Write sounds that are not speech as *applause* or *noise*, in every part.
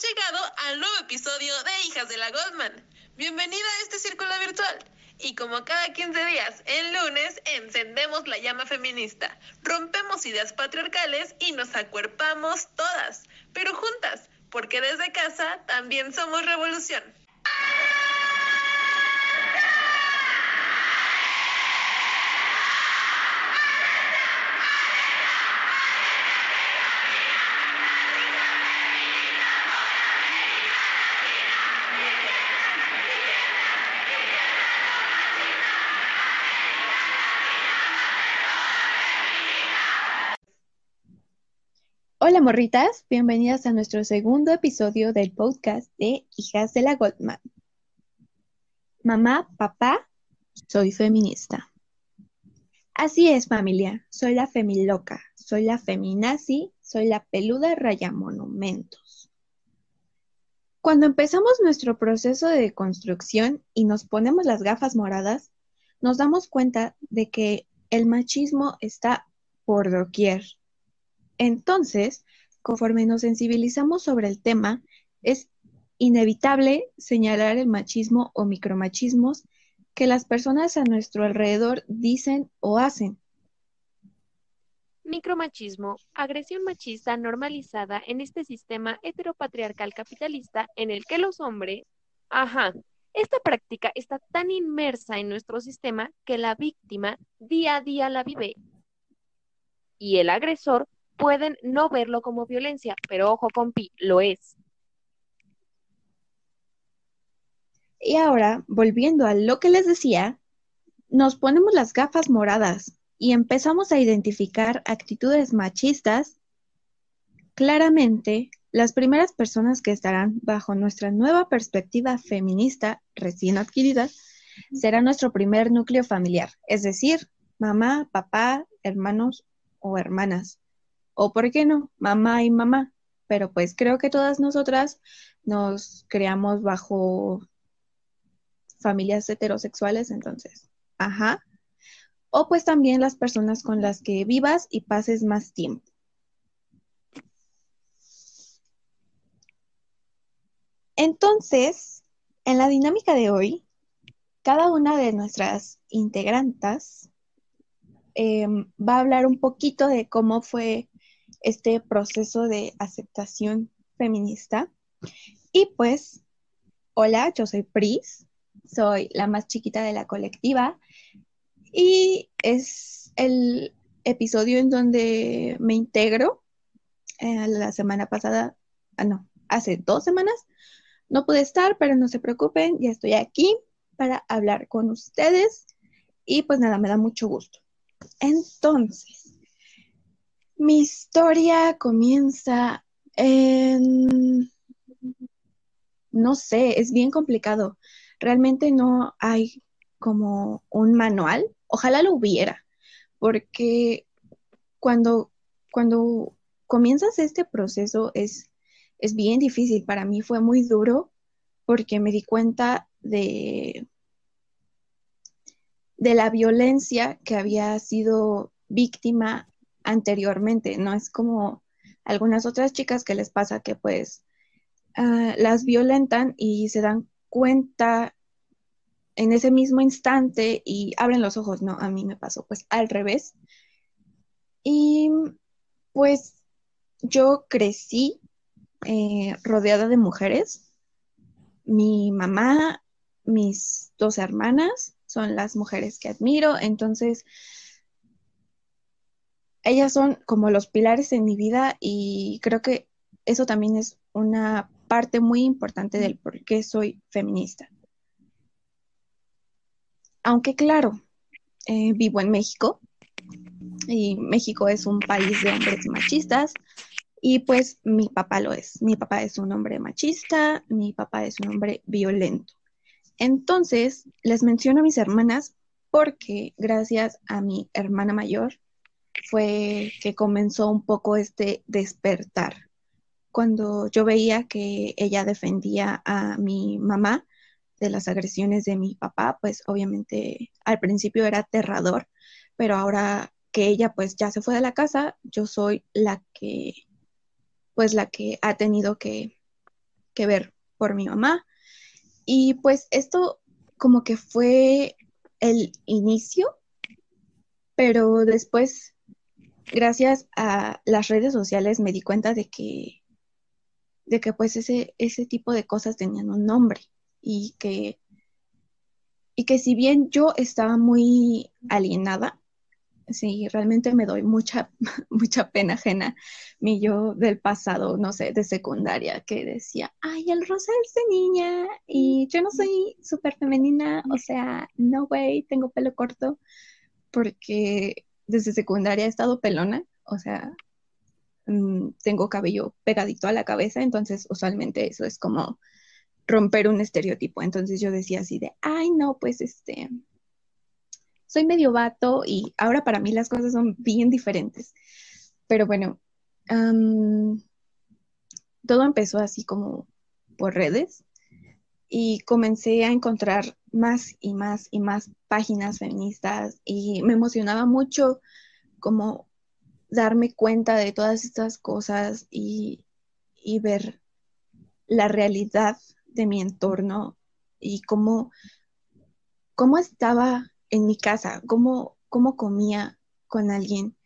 Llegado al nuevo episodio de Hijas de la Goldman. Bienvenida a este círculo virtual. Y como cada 15 días, el lunes, encendemos la llama feminista, rompemos ideas patriarcales y nos acuerpamos todas, pero juntas, porque desde casa también somos revolución. Hola morritas, bienvenidas a nuestro segundo episodio del podcast de Hijas de la Goldman. Mamá, papá, soy feminista. Así es familia, soy la femiloca, soy la feminazi, soy la peluda raya monumentos. Cuando empezamos nuestro proceso de construcción y nos ponemos las gafas moradas, nos damos cuenta de que el machismo está por doquier entonces, conforme nos sensibilizamos sobre el tema, es inevitable señalar el machismo o micromachismos que las personas a nuestro alrededor dicen o hacen. Micromachismo, agresión machista normalizada en este sistema heteropatriarcal capitalista en el que los hombres, ajá, esta práctica está tan inmersa en nuestro sistema que la víctima día a día la vive y el agresor pueden no verlo como violencia, pero ojo, compi, lo es. Y ahora, volviendo a lo que les decía, nos ponemos las gafas moradas y empezamos a identificar actitudes machistas. Claramente, las primeras personas que estarán bajo nuestra nueva perspectiva feminista recién adquirida será nuestro primer núcleo familiar, es decir, mamá, papá, hermanos o hermanas o por qué no, mamá y mamá. Pero pues creo que todas nosotras nos creamos bajo familias heterosexuales, entonces, ajá. O pues también las personas con las que vivas y pases más tiempo. Entonces, en la dinámica de hoy, cada una de nuestras integrantes em, va a hablar un poquito de cómo fue este proceso de aceptación feminista. Y pues, hola, yo soy Pris, soy la más chiquita de la colectiva y es el episodio en donde me integro. Eh, la semana pasada, ah, no, hace dos semanas, no pude estar, pero no se preocupen, ya estoy aquí para hablar con ustedes y pues nada, me da mucho gusto. Entonces, mi historia comienza en, no sé, es bien complicado. Realmente no hay como un manual. Ojalá lo hubiera, porque cuando, cuando comienzas este proceso es, es bien difícil. Para mí fue muy duro porque me di cuenta de, de la violencia que había sido víctima anteriormente, no es como algunas otras chicas que les pasa que pues ah, las violentan y se dan cuenta en ese mismo instante y abren los ojos, no, a mí me pasó pues al revés. Y pues yo crecí eh, rodeada de mujeres. Mi mamá, mis dos hermanas son las mujeres que admiro, entonces ellas son como los pilares en mi vida y creo que eso también es una parte muy importante del por qué soy feminista. Aunque claro, eh, vivo en México y México es un país de hombres machistas y pues mi papá lo es. Mi papá es un hombre machista, mi papá es un hombre violento. Entonces, les menciono a mis hermanas porque gracias a mi hermana mayor, fue que comenzó un poco este despertar. Cuando yo veía que ella defendía a mi mamá de las agresiones de mi papá, pues obviamente al principio era aterrador, pero ahora que ella pues ya se fue de la casa, yo soy la que pues la que ha tenido que que ver por mi mamá. Y pues esto como que fue el inicio, pero después, gracias a las redes sociales, me di cuenta de que, de que pues ese, ese tipo de cosas tenían un nombre y que, y que si bien yo estaba muy alienada, sí, realmente me doy mucha, *laughs* mucha pena ajena. Mi yo del pasado, no sé, de secundaria, que decía, ay, el rosa es de niña y yo no soy súper femenina, o sea, no, güey, tengo pelo corto, porque desde secundaria he estado pelona, o sea, mm, tengo cabello pegadito a la cabeza, entonces usualmente eso es como romper un estereotipo. Entonces yo decía así de, ay, no, pues este, soy medio vato y ahora para mí las cosas son bien diferentes. Pero bueno, todo empezó así como por redes y comencé a encontrar más y más y más páginas feministas y me emocionaba mucho como darme cuenta de todas estas cosas y, y ver la realidad de mi entorno y cómo, cómo estaba en mi casa, cómo, cómo comía con alguien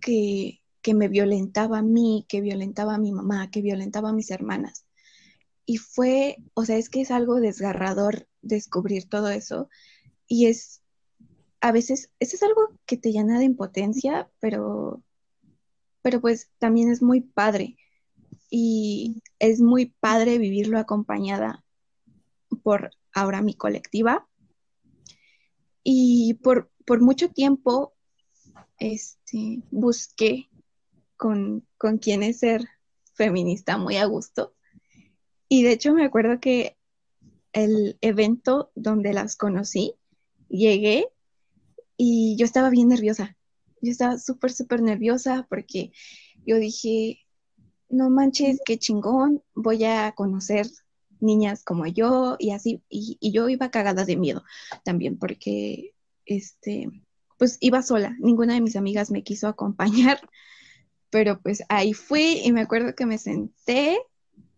que, que me violentaba a mí, que violentaba a mi mamá, que violentaba a mis hermanas. Y fue, o sea, es que es algo desgarrador descubrir todo eso. Y es, a veces, eso es algo que te llena de impotencia, pero, pero pues también es muy padre. Y es muy padre vivirlo acompañada por ahora mi colectiva, y por, mucho tiempo este, busqué con, con quién ser feminista muy a gusto. Y de hecho me acuerdo que el evento donde las conocí, llegué y yo estaba bien nerviosa. Yo estaba súper, súper nerviosa porque yo dije, no manches, qué chingón, voy a conocer niñas como yo y así, y, yo iba cagada de miedo también porque, este, pues iba sola, ninguna de mis amigas me quiso acompañar, pero pues ahí fui y me acuerdo que me senté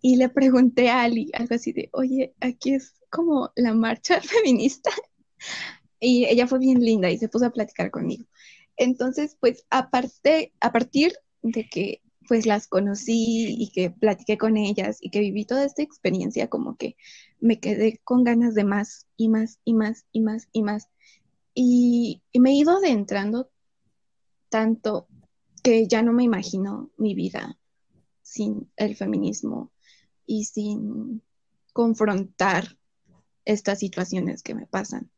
y le pregunté a Ali algo así de, oye, aquí es como la marcha *laughs* feminista. Y ella fue bien linda y se puso a platicar conmigo. Entonces, pues aparte, a partir de que pues las conocí y que platiqué con ellas y que viví toda esta experiencia, como que me quedé con ganas de más y más y más y más y más. Y, me he ido adentrando tanto que ya no me imagino mi vida sin el feminismo y sin confrontar estas situaciones que me pasan.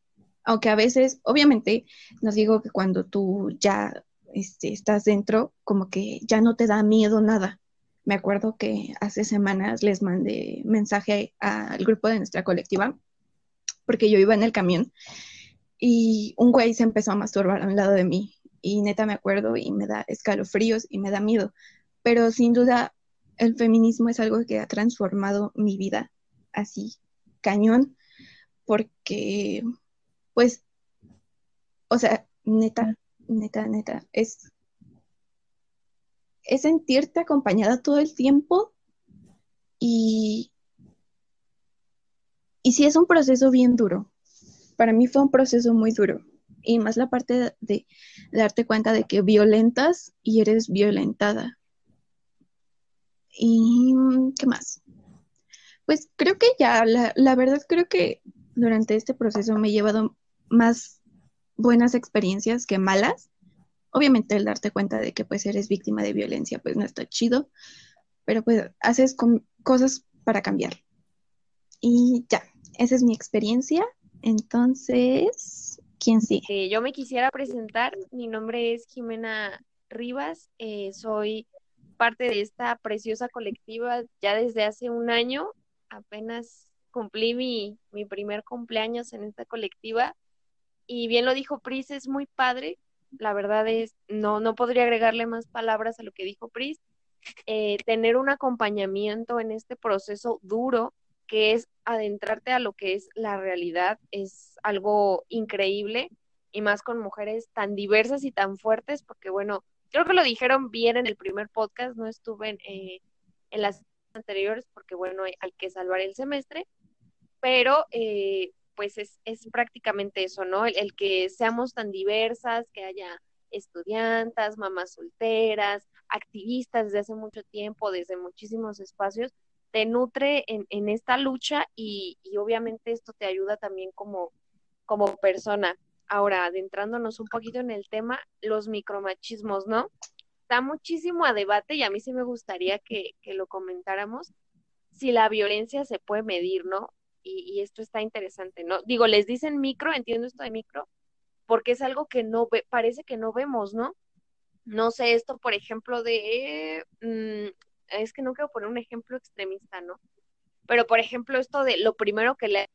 Aunque a veces, obviamente, nos digo que cuando tú ya este, estás dentro, como que ya no te da miedo nada. Me acuerdo que hace semanas les mandé mensaje al grupo de nuestra colectiva, porque yo iba en el camión y un güey se empezó a masturbar a un lado de mí y neta me acuerdo y me da escalofríos y me da miedo. Pero sin duda el feminismo es algo que ha transformado mi vida así, cañón, porque pues, o sea, neta, neta, neta, es, es sentirte acompañada todo el tiempo y, y sí es un proceso bien duro. Para mí fue un proceso muy duro. Y más la parte de, de darte cuenta de que violentas y eres violentada. ¿Y qué más? Pues creo que ya, la, la verdad creo que durante este proceso me he llevado más buenas experiencias que malas. Obviamente el darte cuenta de que pues eres víctima de violencia pues no está chido, pero pues haces cosas para cambiar. Y ya, esa es mi experiencia. Entonces, ¿quién sigue? Eh, yo me quisiera presentar. Mi nombre es Jimena Rivas. Eh, soy parte de esta preciosa colectiva ya desde hace un año. Apenas cumplí mi, mi primer cumpleaños en esta colectiva y bien lo dijo Pris, es muy padre. La verdad es, no, no podría agregarle más palabras a lo que dijo Pris. Eh, tener un acompañamiento en este proceso duro que es adentrarte a lo que es la realidad es algo increíble y más con mujeres tan diversas y tan fuertes porque bueno, creo que lo dijeron bien en el primer podcast, no estuve en, eh, en las anteriores porque bueno, hay, que salvar el semestre, pero eh, pues es, es, prácticamente eso, ¿no? El, que seamos tan diversas, que haya estudiantas, mamás solteras, activistas desde hace mucho tiempo, desde muchísimos espacios, te nutre en, en esta lucha y, y, obviamente esto te ayuda también como, como persona. Ahora, adentrándonos un poquito en el tema, los micromachismos, ¿no? Está muchísimo a debate y a mí sí me gustaría que, que lo comentáramos, si la violencia se puede medir, ¿no? Y, esto está interesante, ¿no? Digo, les dicen micro, entiendo esto de micro, porque es algo que no ve, parece que no vemos, ¿no? No sé, esto, por ejemplo, de, mm, es que no quiero poner un ejemplo extremista, ¿no? Pero, por ejemplo, esto de lo primero que le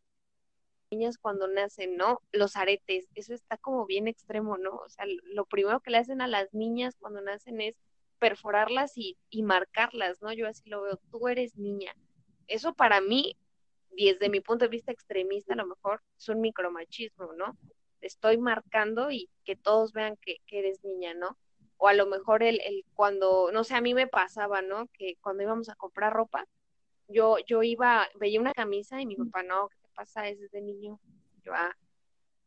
niñas cuando nacen, ¿no? Los aretes, eso está como bien extremo, ¿no? O sea, lo primero que le hacen a las niñas cuando nacen es perforarlas y, marcarlas, ¿no? Yo así lo veo, tú eres niña. Eso para mí, desde mi punto de vista extremista, a lo mejor es un micromachismo, ¿no? estoy marcando y que todos vean que, que eres niña, ¿no? O a lo mejor el, el, cuando, no sé, a mí me pasaba, ¿no? Que cuando íbamos a comprar ropa, yo, yo iba, veía una camisa y mi papá, no, pasa? Es de niño. Yo, ah,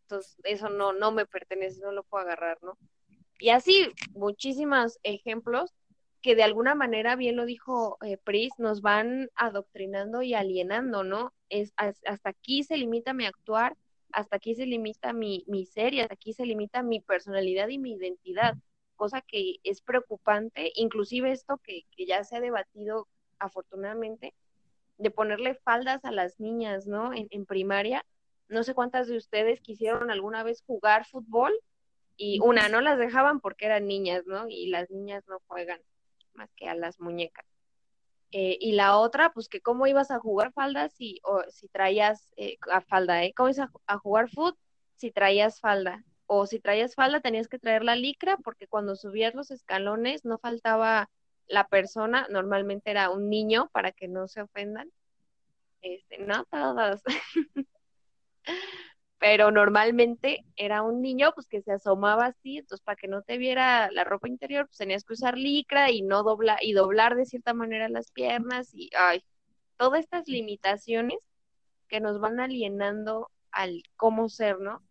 entonces eso no, no me pertenece, no lo puedo agarrar, ¿no? Y así, muchísimos ejemplos que de alguna manera, bien lo dijo eh, Pris, nos van adoctrinando y alienando, ¿no? Es, hasta aquí se limita mi actuar, hasta aquí se limita mi, mi ser y hasta aquí se limita mi personalidad y mi identidad, cosa que es preocupante, inclusive esto que, que ya se ha debatido afortunadamente, de ponerle faldas a las niñas, ¿no? En, primaria. No sé cuántas de ustedes quisieron alguna vez jugar fútbol y una, no las dejaban porque eran niñas, ¿no? Y las niñas no juegan más que a las muñecas. Eh, y la otra, pues que cómo ibas a jugar faldas si, o, si traías eh, a falda, ¿eh? ¿Cómo ibas a, jugar fútbol si traías falda? O si traías falda tenías que traer la licra porque cuando subías los escalones no faltaba la persona, normalmente era un niño, para que no se ofendan, este, no todos, *laughs* pero normalmente era un niño pues que se asomaba así, entonces para que no te viera la ropa interior, pues tenías que usar licra y no doblar, y doblar de cierta manera las piernas y ay, todas estas limitaciones que nos van alienando al cómo ser, ¿no?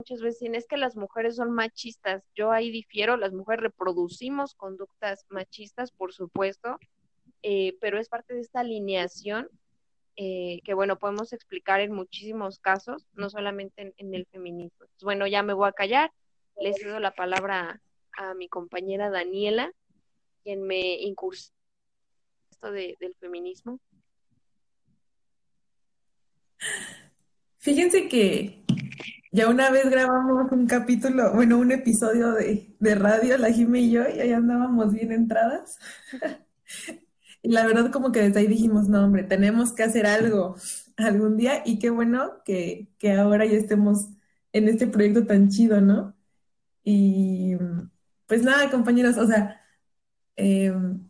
Muchas veces es que las mujeres son machistas. Yo ahí difiero, las mujeres reproducimos conductas machistas, por supuesto, eh, pero es parte de esta alineación eh, que, bueno, podemos explicar en muchísimos casos, no solamente en, el feminismo. bueno, ya me voy a callar, le cedo la palabra a, mi compañera Daniela, quien me incursó esto de, del feminismo. Fíjense que ya una vez grabamos un capítulo, bueno, un episodio de, radio, la Jime y yo, y ahí andábamos bien entradas. *laughs* y la verdad como que desde ahí dijimos, no, hombre, tenemos que hacer algo algún día y qué bueno que, ahora ya estemos en este proyecto tan chido, ¿no? Y pues nada, compañeros, o sea, em,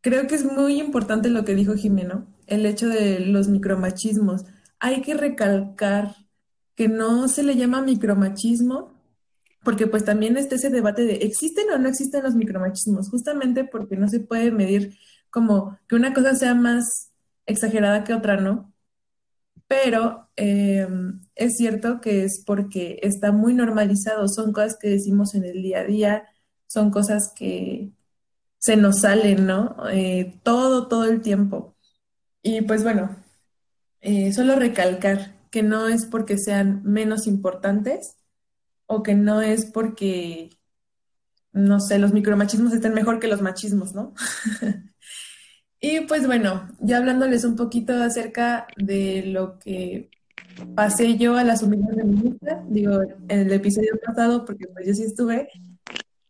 creo que es muy importante lo que dijo Jimeno, el hecho de los micromachismos. Hay que recalcar que no se le llama micromachismo, porque pues también está ese debate de ¿existen o no existen los micromachismos? Justamente porque no se puede medir como que una cosa sea más exagerada que otra, ¿no? Pero em, es cierto que es porque está muy normalizado, son cosas que decimos en el día a día, son cosas que se nos salen, ¿no? Eh, todo, todo el tiempo. Y pues bueno, eh, solo recalcar que no es porque sean menos importantes o que no es porque, no sé, los micromachismos estén mejor que los machismos, ¿no? *laughs* y pues bueno, ya hablándoles un poquito acerca de lo que pasé yo a la sumisión feminista, digo, en el episodio pasado, porque pues yo sí estuve,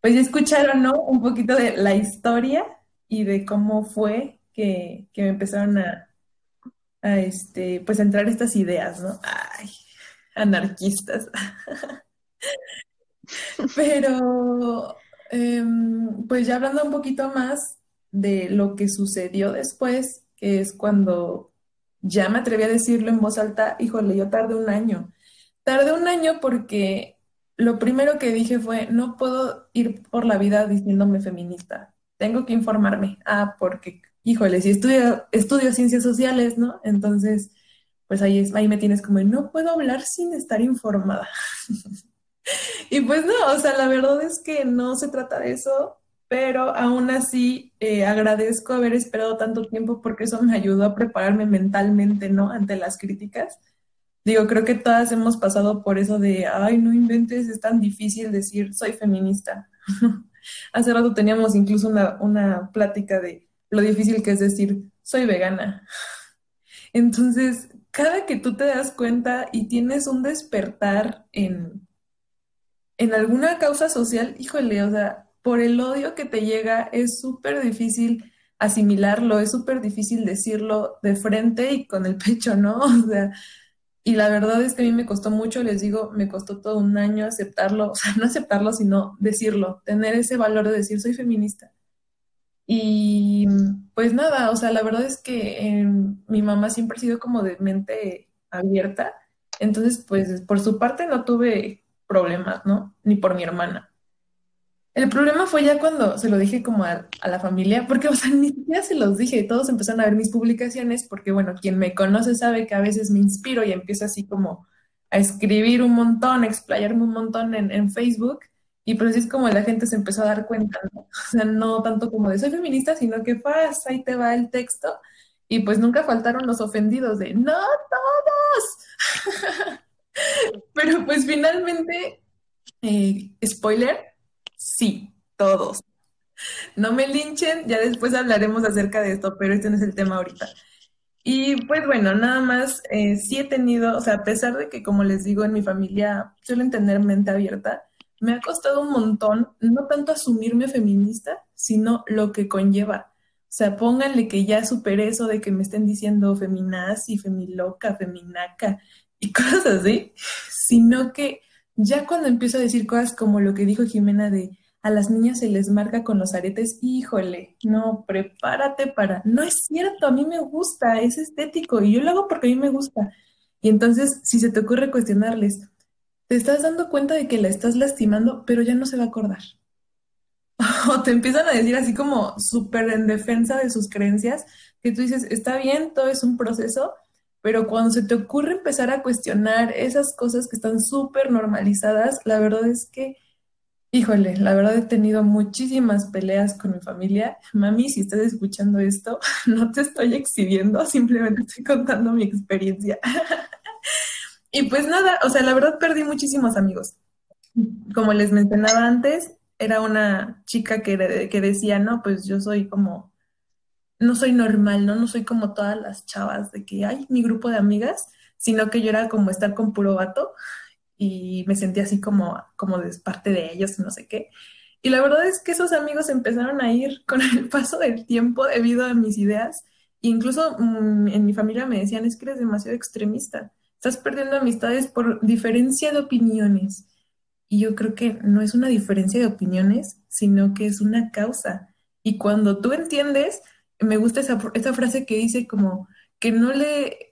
pues ya escucharon, ¿no? Un poquito de la historia y de cómo fue que, que me empezaron a, a este, pues entrar estas ideas, ¿no? Ay, anarquistas. *laughs* Pero, em, pues ya hablando un poquito más de lo que sucedió después, que es cuando ya me atreví a decirlo en voz alta, híjole, yo tardé un año. Tardé un año porque lo primero que dije fue, no puedo ir por la vida diciéndome feminista, tengo que informarme. Ah, porque híjole, si estudio, ciencias sociales, ¿no? Entonces, pues ahí, es, ahí me tienes como, no puedo hablar sin estar informada. *laughs* y pues no, o sea, la verdad es que no se trata de eso, pero aún así eh, agradezco haber esperado tanto tiempo porque eso me ayudó a prepararme mentalmente, ¿no? Ante las críticas. Digo, creo que todas hemos pasado por eso de, ay, no inventes, es tan difícil decir soy feminista. *laughs* Hace rato teníamos incluso una, una plática de lo difícil que es decir soy vegana. *laughs* Entonces, cada que tú te das cuenta y tienes un despertar en, en alguna causa social, híjole, o sea, por el odio que te llega es súper difícil asimilarlo, es súper difícil decirlo de frente y con el *laughs* pecho, ¿no? O sea, y la verdad es que a mí me costó mucho, les digo, me costó todo un año aceptarlo, *laughs* o sea, no aceptarlo, sino decirlo, tener ese valor de decir soy feminista. Y pues nada, o sea, la verdad es que em, mi mamá siempre ha sido como de mente abierta, entonces pues por su parte no tuve problemas, ¿no? Ni por mi hermana. El problema fue ya cuando se lo dije como a, la familia, porque, o sea, *laughs* ni siquiera se los dije, todos empezaron a ver mis publicaciones, porque, bueno, quien me conoce sabe que a veces me inspiro y empiezo así como a escribir un montón, a explayarme un montón en, Facebook, y pues así es como la gente se empezó a dar cuenta, ¿no? *laughs* O sea, no tanto como de soy feminista, sino que pasa, ahí te va el texto, y pues nunca faltaron los ofendidos de no todos. *laughs* Pero pues finalmente, eh, spoiler, Sí, todos. No me linchen, ya después hablaremos acerca de esto, pero este no es el tema ahorita. Y pues bueno, nada más, eh, sí he tenido, o sea, a pesar de que como les digo, en mi familia suelen tener mente abierta, me ha costado un montón, no tanto asumirme feminista, sino lo que conlleva. O sea, pónganle que ya superé eso de que me estén diciendo feminazi, femiloca, feminaca y *laughs* cosas así, sino que ya cuando empiezo a decir cosas como lo que dijo Jimena de a las niñas se les marca con los aretes, híjole, no, prepárate para, no es cierto, a mí me gusta, es estético y yo lo hago porque a mí me gusta. Y entonces, si se te ocurre cuestionarles, te estás dando cuenta de que la estás lastimando, pero ya no se va a acordar. *laughs* o te empiezan a decir así como súper en defensa de sus creencias, que tú dices, está bien, todo es un proceso, pero cuando se te ocurre empezar a cuestionar esas cosas que están súper normalizadas, la verdad es que, híjole, la verdad he tenido muchísimas peleas con mi familia. Mami, si estás escuchando esto, *laughs* no te estoy exhibiendo, simplemente estoy contando mi experiencia. *laughs* y pues nada, o sea, la verdad perdí muchísimos amigos. Como les mencionaba antes, era una chica que, que decía, no, pues yo soy como no soy normal, ¿no? No soy como todas las chavas de que hay mi grupo de amigas, sino que yo era como estar con puro vato y me sentía así como, como de parte de ellos, no sé qué. Y la verdad es que esos amigos empezaron a ir con el paso del tiempo debido a mis ideas. E incluso mm, en mi familia me decían, es que eres demasiado extremista, estás perdiendo amistades por diferencia de opiniones. Y yo creo que no es una diferencia de opiniones, sino que es una causa. Y cuando tú entiendes me gusta esa, esa frase que dice como que no le,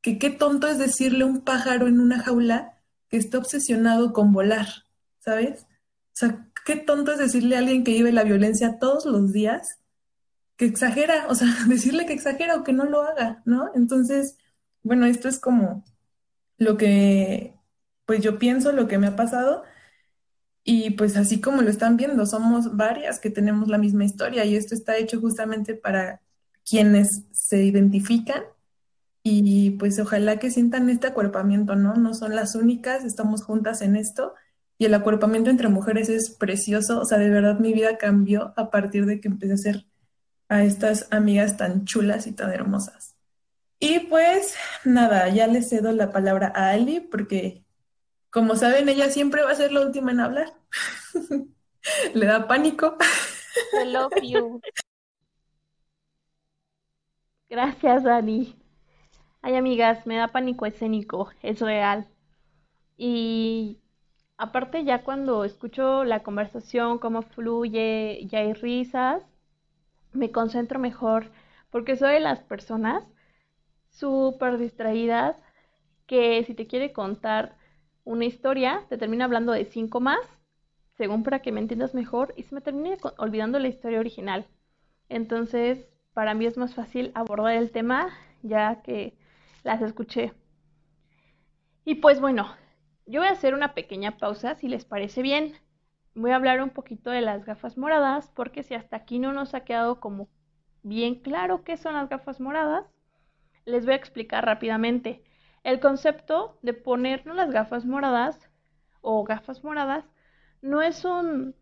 que qué tonto es decirle a un pájaro en una jaula que está obsesionado con volar, ¿sabes? O sea, qué tonto es decirle a alguien que vive la violencia todos los días que exagera, o sea, *laughs* decirle que exagera o que no lo haga, ¿no? Entonces, bueno, esto es como lo que, pues yo pienso, lo que me ha pasado y pues así como lo están viendo, somos varias que tenemos la misma historia y esto está hecho justamente para quienes se identifican y pues ojalá que sientan este acuerpamiento, ¿no? No son las únicas, estamos juntas en esto y el acuerpamiento entre mujeres es precioso, o sea, de verdad mi vida cambió a partir de que empecé a ser a estas amigas tan chulas y tan hermosas. Y pues nada, ya le cedo la palabra a Ali porque como saben, ella siempre va a ser la última en hablar. *laughs* Le da pánico. I love you. Gracias, Dani. Ay, amigas, me da pánico escénico, es real. Y aparte ya cuando escucho la conversación, cómo fluye, ya hay risas, me concentro mejor, porque soy de las personas súper distraídas que si te quiere contar una historia, te termina hablando de cinco más, según para que me entiendas mejor, y se me termina olvidando la historia original. Entonces, para mí es más fácil abordar el tema ya que las escuché. Y pues bueno, yo voy a hacer una pequeña pausa si les parece bien. Voy a hablar un poquito de las gafas moradas porque si hasta aquí no nos ha quedado como bien claro qué son las gafas moradas, les voy a explicar rápidamente. El concepto de ponernos las gafas moradas o gafas moradas no es un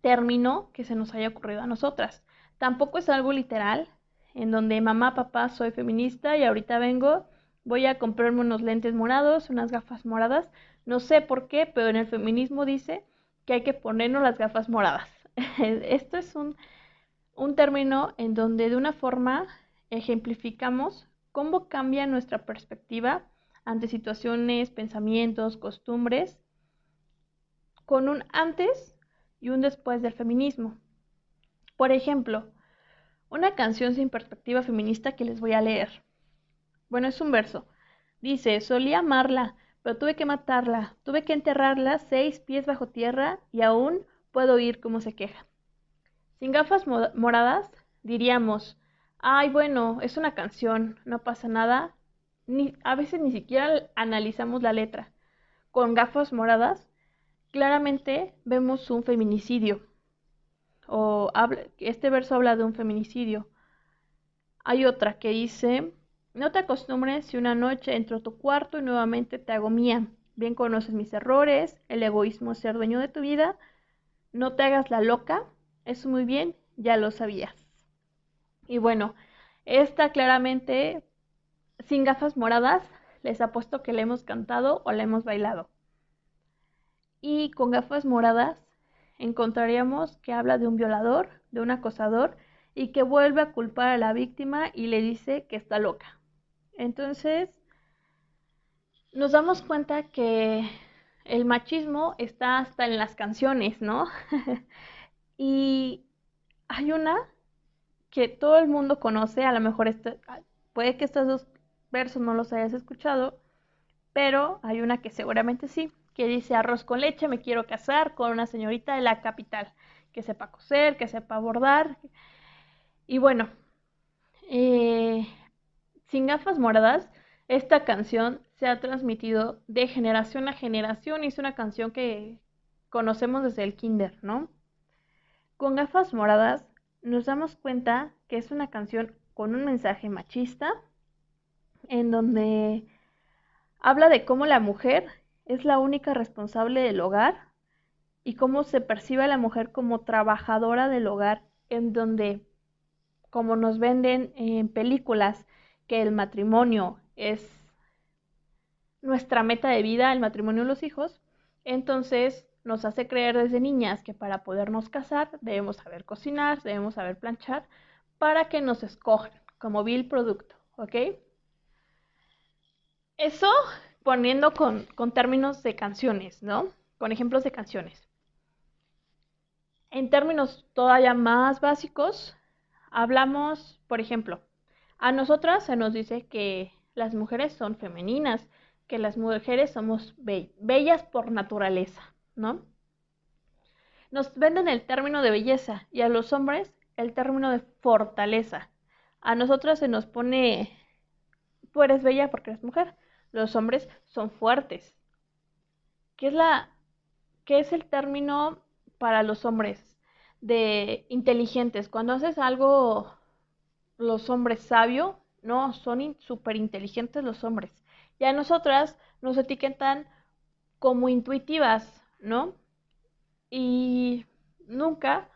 término que se nos haya ocurrido a nosotras. Tampoco es algo literal en donde mamá, papá, soy feminista y ahorita vengo, voy a comprarme unos lentes morados, unas gafas moradas. No sé por qué, pero en el feminismo dice que hay que ponernos las gafas moradas. *laughs* Esto es un, un término en donde de una forma ejemplificamos cómo cambia nuestra perspectiva ante situaciones, pensamientos, costumbres, con un antes y un después del feminismo. Por ejemplo, una canción sin perspectiva feminista que les voy a leer. Bueno, es un verso. Dice, solía amarla, pero tuve que matarla, tuve que enterrarla seis pies bajo tierra y aún puedo oír cómo se queja. Sin gafas moradas, diríamos, ay, bueno, es una canción, no pasa nada, ni, a veces ni siquiera analizamos la letra. Con gafas moradas, claramente vemos un feminicidio. O este verso habla de un feminicidio. Hay otra que dice, no te acostumbres si una noche entro a tu cuarto y nuevamente te hago mía. Bien conoces mis errores, el egoísmo es ser dueño de tu vida. No te hagas la loca, eso muy bien, ya lo sabías. Y bueno, esta claramente sin gafas moradas, les apuesto que le hemos cantado o le hemos bailado. Y con gafas moradas encontraríamos que habla de un violador, de un acosador, y que vuelve a culpar a la víctima y le dice que está loca. Entonces, nos damos cuenta que el machismo está hasta en las canciones, ¿no? *laughs* y hay una que todo el mundo conoce, a lo mejor este, puede que estas dos versos no los hayas escuchado, pero hay una que seguramente sí, que dice arroz con leche, me quiero casar con una señorita de la capital, que sepa coser, que sepa bordar. Y bueno, eh, sin gafas moradas, esta canción se ha transmitido de generación a generación y es una canción que conocemos desde el kinder, ¿no? Con gafas moradas nos damos cuenta que es una canción con un mensaje machista, en donde habla de cómo la mujer es la única responsable del hogar y cómo se percibe a la mujer como trabajadora del hogar, en donde, como nos venden en películas, que el matrimonio es nuestra meta de vida, el matrimonio y los hijos, entonces nos hace creer desde niñas que para podernos casar debemos saber cocinar, debemos saber planchar, para que nos escojan como vil producto, ¿ok? Eso poniendo con, términos de canciones, ¿no? Con ejemplos de canciones. En términos todavía más básicos, hablamos, por ejemplo, a nosotras se nos dice que las mujeres son femeninas, que las mujeres somos bellas por naturaleza, ¿no? Nos venden el término de belleza y a los hombres el término de fortaleza. A nosotras se nos pone, tú eres bella porque eres mujer, los hombres son fuertes. ¿Qué es la qué es el término para los hombres de inteligentes? Cuando haces algo los hombres sabio, no, son súper inteligentes los hombres. Y a nosotras nos etiquetan como intuitivas, ¿no? Y nunca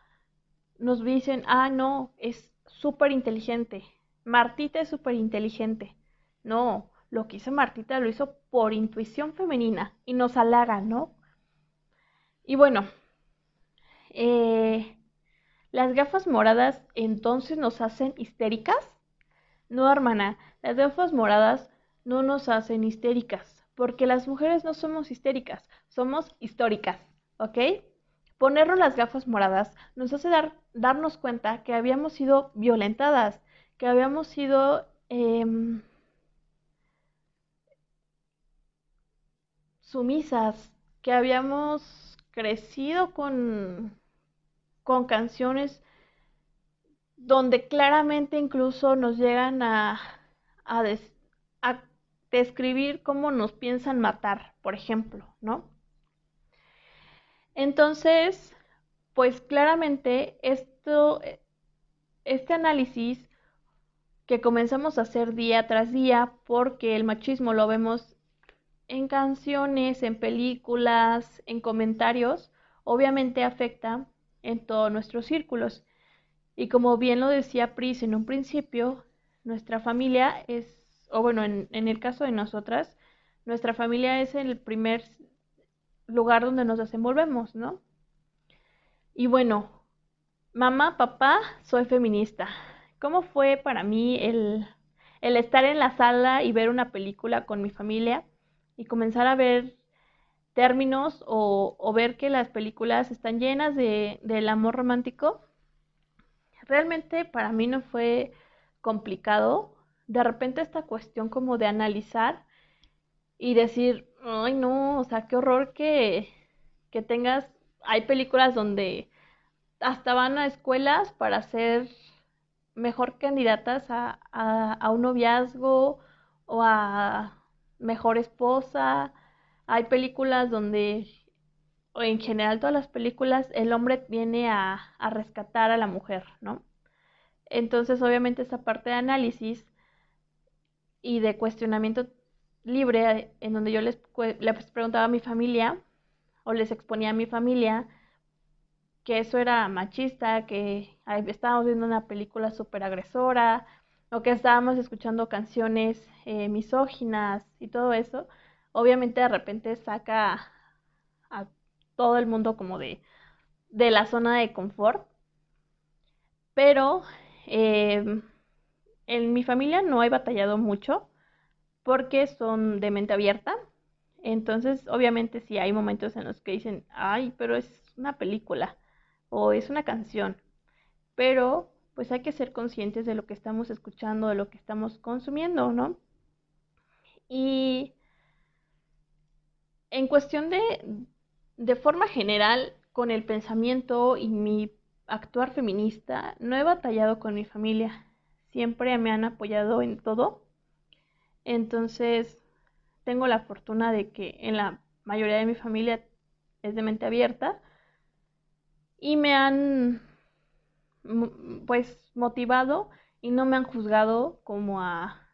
nos dicen, ah, no, es súper inteligente. Martita es súper inteligente. No, lo que hizo Martita lo hizo por intuición femenina y nos halaga, ¿no? Y bueno, eh, las gafas moradas entonces nos hacen histéricas. No, hermana, las gafas moradas no nos hacen histéricas, porque las mujeres no somos histéricas, somos históricas, ¿ok? Ponernos las gafas moradas nos hace dar, darnos cuenta que habíamos sido violentadas, que habíamos sido em, sumisas, que habíamos crecido con, con canciones donde claramente incluso nos llegan a, a, describir cómo nos piensan matar, por ejemplo, ¿no? Entonces, pues claramente esto, este análisis que comenzamos a hacer día tras día, porque el machismo lo vemos en canciones, en películas, en comentarios, obviamente afecta en todos nuestros círculos. Y como bien lo decía Pris en un principio, nuestra familia es o bueno, en, el caso de nosotras, nuestra familia es el primer lugar donde nos desenvolvemos, ¿no? Y bueno, mamá, papá, soy feminista. ¿Cómo fue para mí el, el estar en la sala y ver una película con mi familia y comenzar a ver términos o, o ver que las películas están llenas de, del amor romántico? Realmente para mí no fue complicado de repente esta cuestión como de analizar y decir, ay no, o sea, qué horror que, que tengas, hay películas donde hasta van a escuelas para ser mejor candidatas a, a, un noviazgo o a mejor esposa. Hay películas donde, o en general todas las películas, el hombre viene a, a rescatar a la mujer, ¿no? Entonces, obviamente, esa parte de análisis y de cuestionamiento libre en donde yo les, les preguntaba a mi familia o les exponía a mi familia que eso era machista, que estábamos viendo una película súper agresora o que estábamos escuchando canciones eh, misóginas y todo eso, obviamente de repente saca a todo el mundo como de, de la zona de confort. Pero eh, en mi familia no he batallado mucho porque son de mente abierta. Entonces, obviamente, sí hay momentos en los que dicen, ay, pero es una película o es una canción. Pero, pues hay que ser conscientes de lo que estamos escuchando, de lo que estamos consumiendo, ¿no? Y en cuestión de, de forma general, con el pensamiento y mi actuar feminista, no he batallado con mi familia siempre me han apoyado en todo. Entonces, tengo la fortuna de que en la mayoría de mi familia es de mente abierta y me han pues motivado y no me han juzgado como a,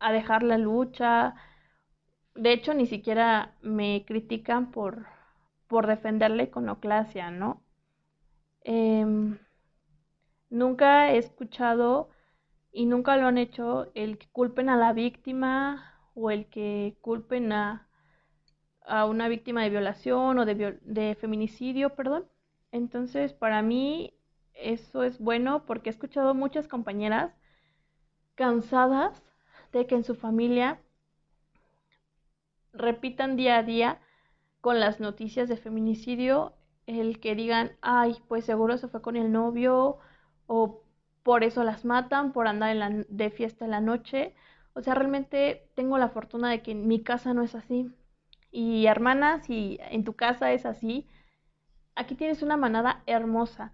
a dejar la lucha. De hecho, ni siquiera me critican por, por defender la iconoclasia, ¿no? Em, Nunca he escuchado y nunca lo han hecho el que culpen a la víctima o el que culpen a, a una víctima de violación o de, de feminicidio, perdón. Entonces, para mí eso es bueno porque he escuchado muchas compañeras cansadas de que en su familia repitan día a día con las noticias de feminicidio el que digan, ay, pues seguro se fue con el novio o por eso las matan, por andar de fiesta en la noche. O sea, realmente tengo la fortuna de que en mi casa no es así. Y hermanas, si en tu casa es así, aquí tienes una manada hermosa.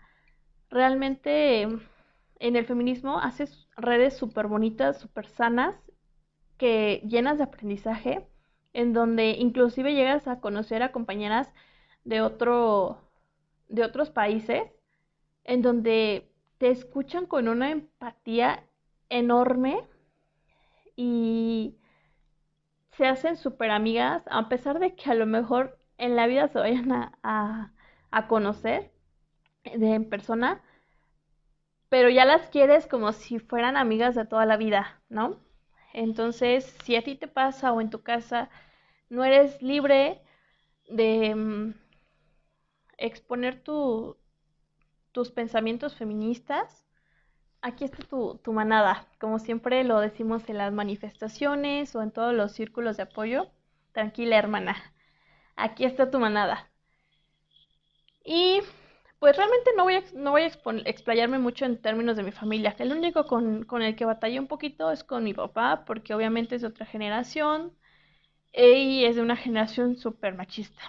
Realmente en el feminismo haces redes súper bonitas, súper sanas, que llenas de aprendizaje, en donde inclusive llegas a conocer a compañeras de otro, de otros países, en donde te escuchan con una empatía enorme y se hacen súper amigas, a pesar de que a lo mejor en la vida se vayan a, conocer de en persona, pero ya las quieres como si fueran amigas de toda la vida, ¿no? Entonces, si a ti te pasa o en tu casa no eres libre de mm, exponer tu, tus pensamientos feministas, aquí está tu, manada. Como siempre lo decimos en las manifestaciones o en todos los círculos de apoyo. Tranquila, hermana. Aquí está tu manada. Y pues realmente no voy a, no voy a explayarme mucho en términos de mi familia. El único con, con, el que batallé un poquito es con mi papá, porque obviamente es de otra generación y es de una generación súper machista.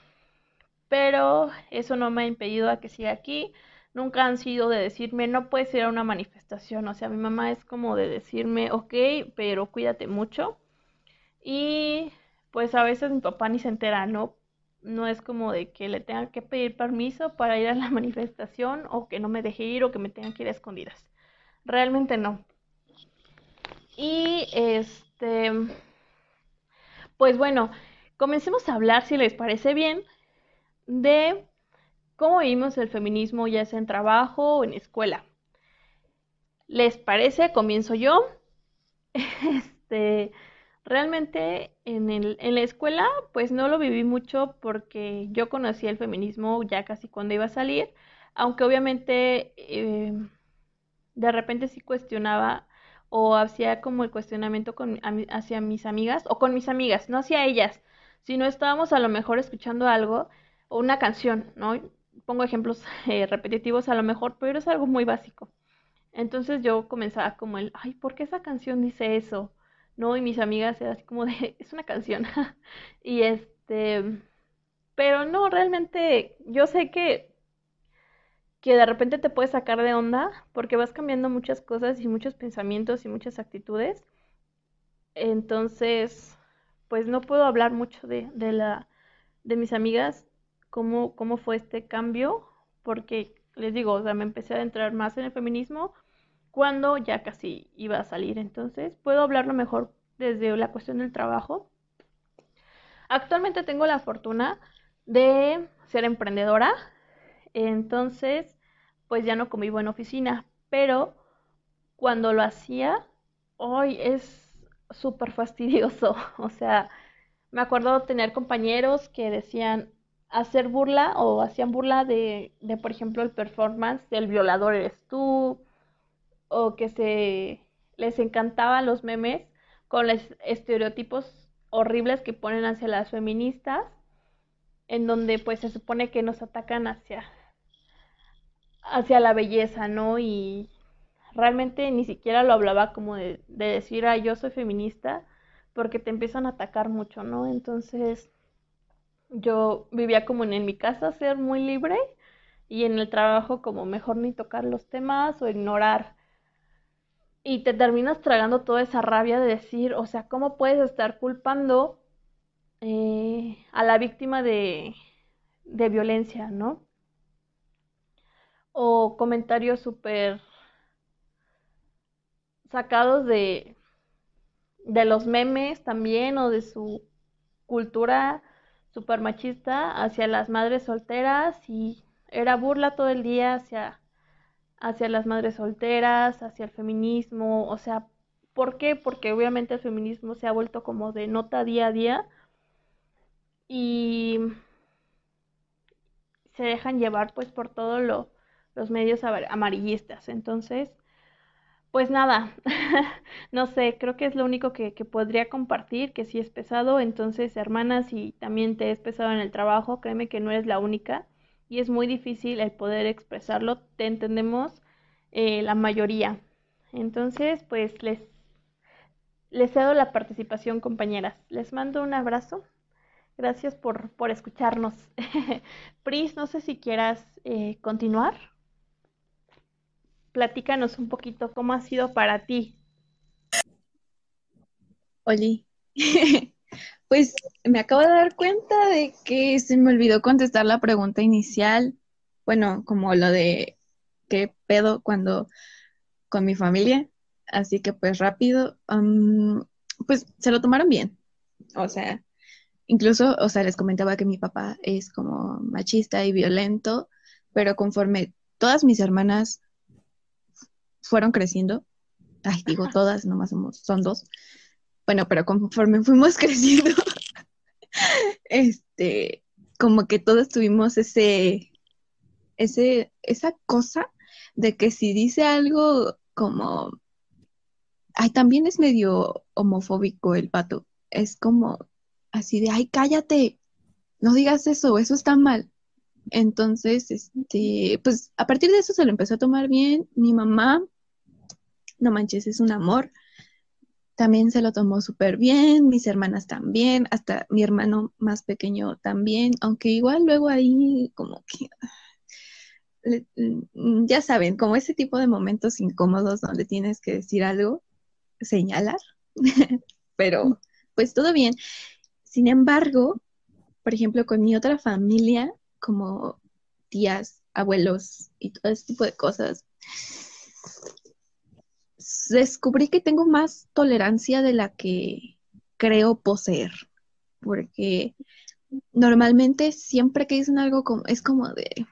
Pero eso no me ha impedido a que siga aquí nunca han sido de decirme, no puedes ir a una manifestación. O sea, mi mamá es como de decirme, ok, pero cuídate mucho. Y pues a veces mi papá ni se entera, ¿no? No es como de que le tenga que pedir permiso para ir a la *laughs* manifestación o que no me deje ir o que me tenga que ir a escondidas. Realmente no. Y este, pues bueno, comencemos a hablar, si les parece bien, de cómo vivimos el feminismo ya sea en trabajo o en escuela. ¿Les parece? Comienzo yo. *laughs* Este, realmente en, el, en la escuela pues no lo viví mucho porque yo conocí el feminismo ya casi cuando iba a salir, aunque obviamente eh, de repente sí cuestionaba o hacía como el cuestionamiento con, hacia mis amigas o con mis amigas, no hacia ellas, sino estábamos a lo mejor escuchando algo o una canción, ¿no? Pongo ejemplos *laughs* eh, repetitivos a lo mejor, pero es algo muy básico. Entonces yo comenzaba como el, ay, ¿por qué esa canción dice eso? ¿No? Y mis amigas eran así como de, *laughs* es una canción. *laughs* y este, pero no, realmente yo sé que que de repente te puede sacar de onda porque vas cambiando muchas cosas y muchos pensamientos y muchas actitudes. Entonces, pues no puedo hablar mucho de, la, de mis amigas, cómo, cómo fue este cambio, porque les digo, o sea, me empecé a entrar más en el feminismo cuando ya casi iba a salir. Entonces, puedo hablarlo mejor desde la cuestión del trabajo. Actualmente tengo la fortuna de ser emprendedora, entonces, pues ya no convivo en oficina, pero cuando lo hacía, hoy es súper fastidioso. *laughs* O sea, me acuerdo tener compañeros que decían hacer burla o hacían burla de, de, por ejemplo, el performance del violador eres tú, o que se les encantaban los memes con los estereotipos horribles que ponen hacia las feministas, en donde pues se supone que nos atacan hacia hacia la belleza, ¿no? Y realmente ni siquiera lo hablaba como de, decir, ah, yo soy feminista, porque te empiezan a atacar mucho, ¿no? Entonces yo vivía como en, mi casa ser muy libre y en el trabajo como mejor ni tocar los temas o ignorar. Y te terminas tragando toda esa rabia de decir, o sea, ¿cómo puedes estar culpando eh, a la víctima de, de violencia, ¿no? o comentarios súper sacados de, de los memes también o de su cultura súper machista hacia las madres solteras y era burla todo el día hacia, hacia las madres solteras, hacia el feminismo, o sea, ¿por qué? Porque obviamente el feminismo se ha vuelto como de nota día a día y se dejan llevar pues por todo lo, los medios amarillistas. Entonces, pues nada, *laughs* no sé, creo que es lo único que, podría compartir, que si es pesado, entonces hermanas, si también te es pesado en el trabajo, créeme que no eres la única y es muy difícil el poder expresarlo, te entendemos eh, la mayoría. Entonces, pues les, les cedo la participación, compañeras. Les mando un abrazo. Gracias por, por escucharnos. *laughs* Pris, no sé si quieras eh, continuar platícanos un poquito cómo ha sido para ti. Oli, *laughs* pues me acabo de dar cuenta de que se me olvidó contestar la pregunta inicial. Bueno, como lo de qué pedo cuando con mi familia. Así que pues rápido, pues se lo tomaron bien. O sea, incluso, o sea, les comentaba que mi papá es como machista y violento, pero conforme todas mis hermanas fueron creciendo, ay, digo todas, nomás somos, son dos, bueno, pero conforme fuimos *laughs* creciendo, este, como que todos tuvimos ese, ese, esa cosa de que si dice algo como, ay, también es medio homofóbico el pato, es como así de, ay, cállate, no digas eso, eso está mal. Entonces, este, pues a partir de eso se lo empezó a tomar bien. Mi mamá no manches, es un amor. También se lo tomó súper bien, mis hermanas también, hasta mi hermano más pequeño también, aunque igual luego ahí como que ya saben, como ese tipo de momentos incómodos donde tienes que decir algo, señalar, *laughs* pero pues todo bien. Sin embargo, por ejemplo, con mi otra familia, como tías, abuelos y todo ese tipo de cosas, descubrí que tengo más tolerancia de la que creo poseer, porque normalmente siempre que dicen algo como, es como de,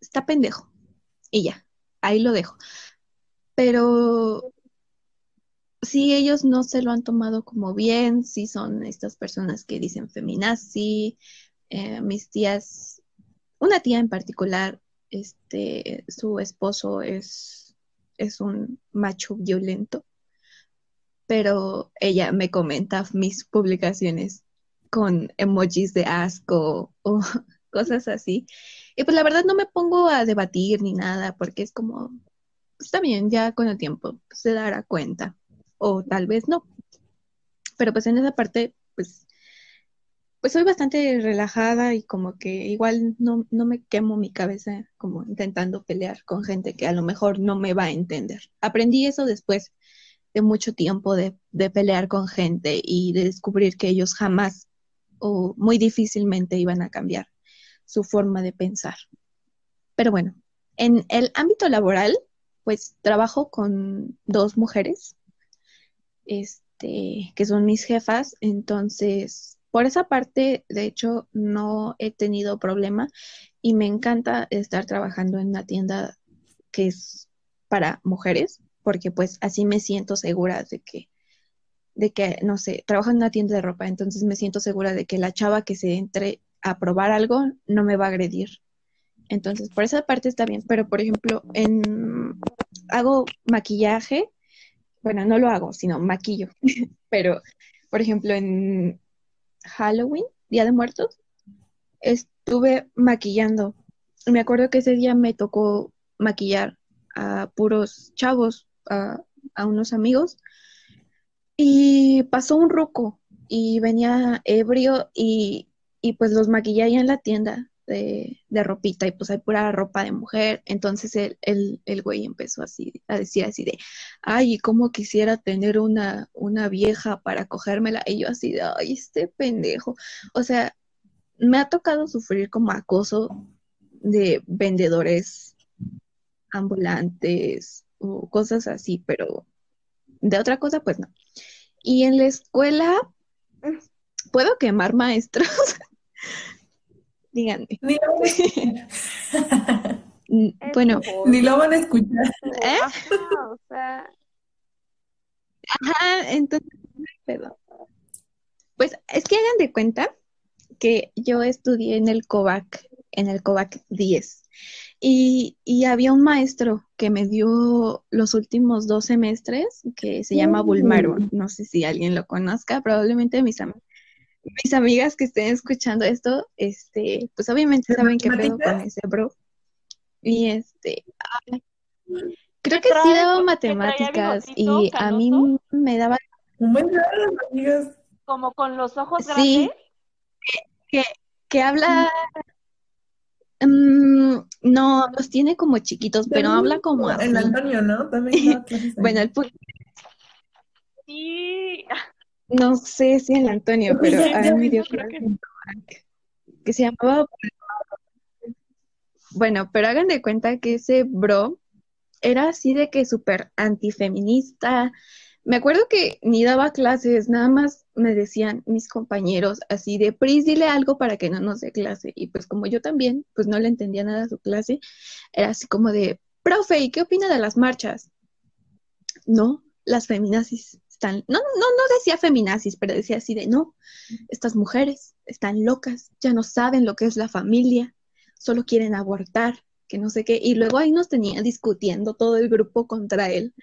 está pendejo, y ya, ahí lo dejo. Pero si ellos no se lo han tomado como bien, si son estas personas que dicen feminazi, eh, mis tías, una tía en particular, este, su esposo es, es un macho violento, pero ella me comenta mis publicaciones con emojis de asco o *laughs* cosas así. Y pues la verdad no me pongo a debatir ni nada, porque es como, pues, bien, ya con el tiempo se dará cuenta, o tal vez no. Pero pues en esa parte, pues, pues soy bastante relajada y como que igual no, no me quemo mi cabeza como intentando pelear con gente que a lo mejor no me va a entender. Aprendí eso después de mucho tiempo de, de pelear con gente y de descubrir que ellos jamás o muy difícilmente iban a cambiar su forma de pensar. Pero bueno, en el ámbito laboral, pues trabajo con dos mujeres, este, que son mis jefas, entonces por esa parte, de hecho, no he tenido problema y me encanta estar trabajando en una tienda que es para mujeres, porque pues así me siento segura de que de que, no sé, trabajo en una tienda de ropa, entonces me siento segura de que la chava que se entre a probar algo no me va a agredir. Entonces, por esa parte está bien, pero por ejemplo, en hago maquillaje, bueno, no lo hago, sino maquillo, *laughs* pero por ejemplo, en Halloween, Día de Muertos, estuve maquillando. Me acuerdo que ese día me tocó maquillar a puros chavos, a, unos amigos, y pasó un ruco y venía ebrio y, pues los maquillé ahí en la tienda de, ropita y pues hay pura ropa de mujer. Entonces el, el, el, güey empezó así a decir así de, ay, ¿cómo quisiera tener una, una vieja para cogérmela? Y yo así de, ay, este pendejo. O sea, me ha tocado sufrir como acoso de vendedores ambulantes o cosas así, pero de otra cosa, pues no. Y en la escuela, ¿puedo quemar maestros? *laughs* Díganme. *laughs* bueno. Ni lo van a escuchar. ¿Eh? Ajá, entonces, perdón. Pues es que hagan de cuenta que yo estudié en el COVAC, en el COVAC 10. Y, había un maestro que me dio los últimos dos semestres que se llama Bulmaro. Mm. No sé si alguien lo conozca, probablemente mis, mis amigas que estén escuchando esto, este, pues obviamente saben qué pedo con ese bro. Y este, creo que sí daba matemáticas y a mí me daba... Como con los ojos grandes. Sí, que, que habla Mm, no, los tiene como chiquitos, pero habla como así. El Antonio, ¿no? También *laughs* bueno, el Sí. *laughs* No sé si el Antonio, *laughs* pero a mí me dio que... que se llamaba bueno, pero hagan de cuenta que ese bro era así de que súper antifeminista, me acuerdo que ni daba clases, nada más me decían mis compañeros así de, Pris, dile algo para que no nos dé clase. Y pues como yo también, pues no le entendía nada a su clase, era así como de, profe, ¿y qué opina de las marchas? No, las feminazis no, no, no decía feminazis, pero decía así de, no, estas mujeres están locas, ya no saben lo que es la familia, solo quieren abortar, que no sé qué. Y luego ahí nos tenía discutiendo todo el grupo contra él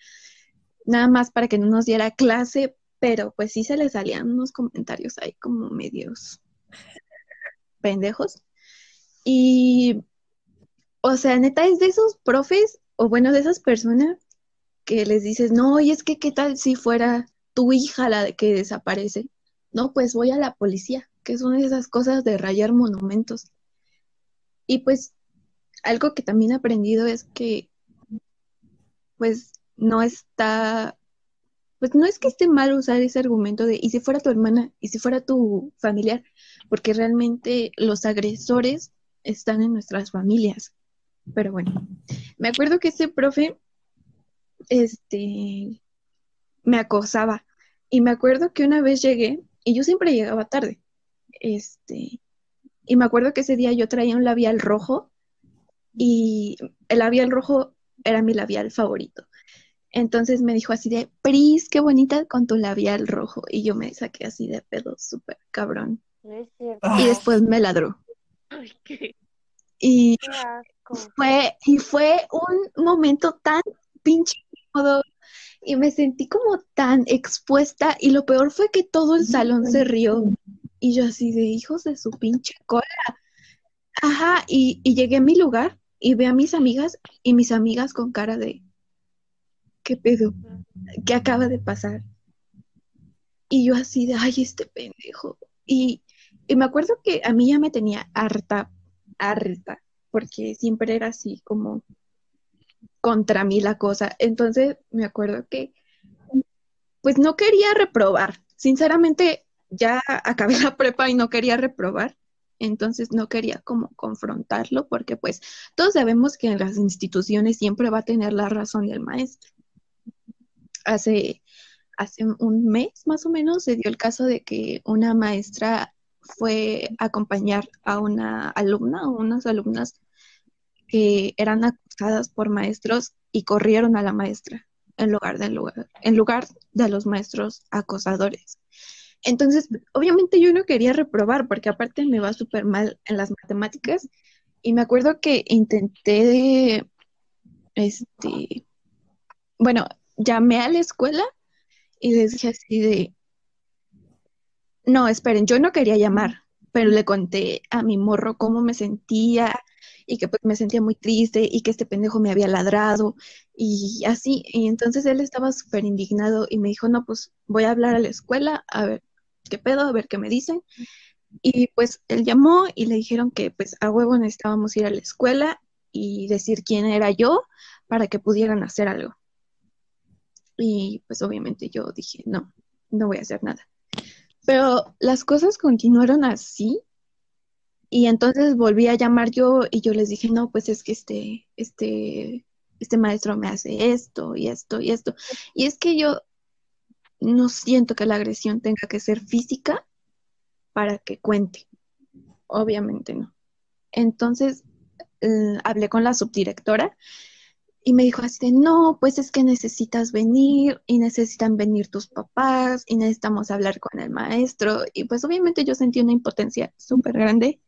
nada más para que no nos diera clase, pero pues sí se le salían unos comentarios ahí como medios pendejos. Y, o sea, neta, es de esos profes, o bueno, de esas personas que les dices, no, y es que qué tal si fuera tu hija la que desaparece. No, pues voy a la policía, que son esas cosas de rayar monumentos. Y pues algo que también he aprendido es que, pues, no está, pues no es que esté mal usar ese argumento de, y si fuera tu hermana, y si fuera tu familiar, porque realmente los agresores están en nuestras familias. Pero bueno, me acuerdo que ese profe, este, me acosaba. Y me acuerdo que una vez llegué, y yo siempre llegaba tarde, este, y me acuerdo que ese día yo traía un labial rojo, y el labial rojo era mi labial favorito. Entonces me dijo así de, Pris, qué bonita con tu labial rojo. Y yo me saqué así de pedo, súper cabrón. Y después me ladró. Ay, qué, Y qué asco. fue, y fue un momento tan pinche incómodo y me sentí como tan expuesta y lo peor fue que todo el salón se rió y yo así de hijos de su pinche cola. Ajá, y, y llegué a mi lugar y vi a mis amigas y mis amigas con cara de ¿qué pedo? ¿Qué acaba de pasar? Y yo así de, ay, este pendejo. Y, y me acuerdo que a mí ya me tenía harta, harta, porque siempre era así como contra mí la cosa. Entonces me acuerdo que pues no quería reprobar. Sinceramente ya acabé la prepa y no quería reprobar. Entonces no quería como confrontarlo porque pues todos sabemos que en las instituciones siempre va a tener la razón el maestro. Hace, hace un mes más o menos se dio el caso de que una maestra fue a acompañar a una alumna o unas alumnas que eran acusadas por maestros y corrieron a la maestra en lugar de en lugar de los maestros acosadores. Entonces, obviamente yo no quería reprobar porque aparte me va súper mal en las matemáticas y me acuerdo que intenté, este, bueno, llamé a la escuela y les dije así de, no, esperen, yo no quería llamar, pero le conté a mi morro cómo me sentía y que pues me sentía muy triste y que este pendejo me había ladrado y así. Y entonces él estaba súper indignado y me dijo, no, pues voy a hablar a la escuela a ver qué pedo, a ver qué me dicen. Y pues él llamó y le dijeron que pues a huevo necesitábamos ir a la escuela y decir quién era yo para que pudieran hacer algo. Y pues obviamente yo dije, no, no voy a hacer nada. Pero las cosas continuaron así y entonces volví a llamar yo y yo les dije, no, pues es que este, este, este maestro me hace esto y esto y esto. Y es que yo no siento que la agresión tenga que ser física para que cuente. Obviamente no. Entonces eh, hablé con la subdirectora y me dijo así no, pues es que necesitas venir y necesitan venir tus papás y necesitamos hablar con el maestro. Y pues obviamente yo sentí una impotencia súper grande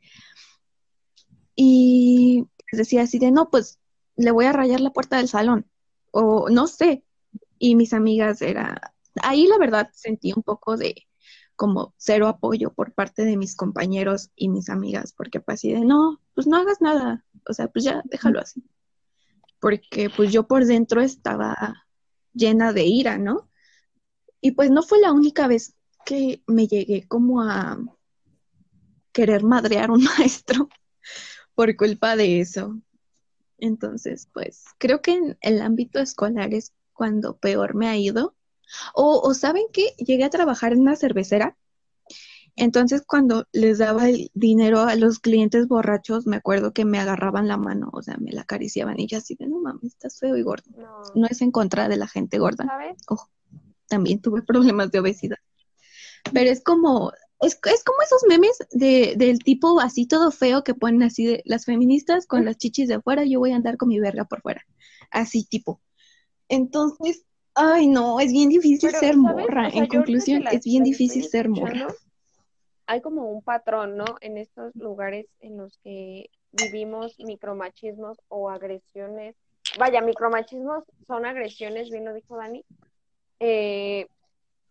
y decía así de, no, pues le voy a rayar la puerta del salón o no sé. Y mis amigas era, ahí la verdad sentí un poco de como cero apoyo por parte de mis compañeros y mis amigas, porque pues así de, no, pues no hagas nada, o sea, pues ya déjalo así porque pues yo por dentro estaba llena de ira, ¿no? Y pues no fue la única vez que me llegué como a querer madrear un *laughs* maestro por culpa de eso. Entonces, pues creo que en el ámbito escolar es cuando peor me ha ido. O, o saben que llegué a trabajar en una cervecera entonces, cuando les daba el dinero a los clientes borrachos, me acuerdo que me agarraban la mano, o sea, me la acariciaban y yo así de, no mames, estás feo y gordo. No, No es en contra de la gente gorda. ¿sabes? Ojo, también tuve problemas de obesidad. Pero es como, es, es como esos memes de, del tipo así todo feo que ponen así de las feministas con las chichis de afuera, yo voy a andar con mi verga por fuera. Así tipo. Entonces, ay no, es bien difícil Pero, ser ¿sabes? morra. O sea, En conclusión, es bien difícil ser morra. Hay como un patrón, ¿no? En estos lugares en los que vivimos micromachismos o agresiones. Vaya, micromachismos son agresiones, bien lo dijo Dani. Eh,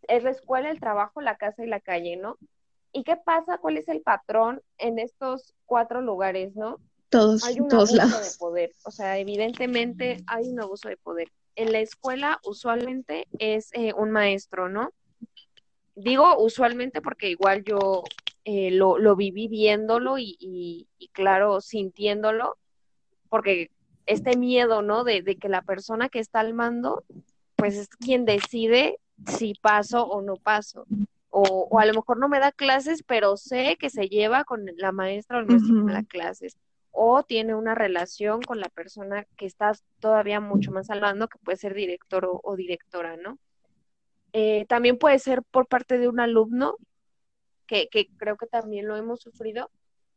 es la escuela, el trabajo, la casa y la calle, ¿no? ¿Y qué pasa? ¿Cuál es el patrón en estos cuatro lugares, ¿no? Todos, hay un todos abuso de poder, o sea, evidentemente hay un abuso de poder. En la escuela usualmente es eh, un maestro, ¿no? Digo usualmente porque igual yo eh, lo, lo viví viéndolo y, y- y, claro, sintiéndolo. porque este miedo, ¿no? De, de que la persona que está al mando, pues es quien decide si paso o no paso. O, o, a lo mejor no me da clases, pero sé que se lleva con la maestra o el maestro que me da clases. O tiene una relación con la persona que está todavía mucho más al mando, que puede ser director o, directora, ¿no? Eh, también puede ser por parte de un alumno, que, que creo que también lo hemos sufrido,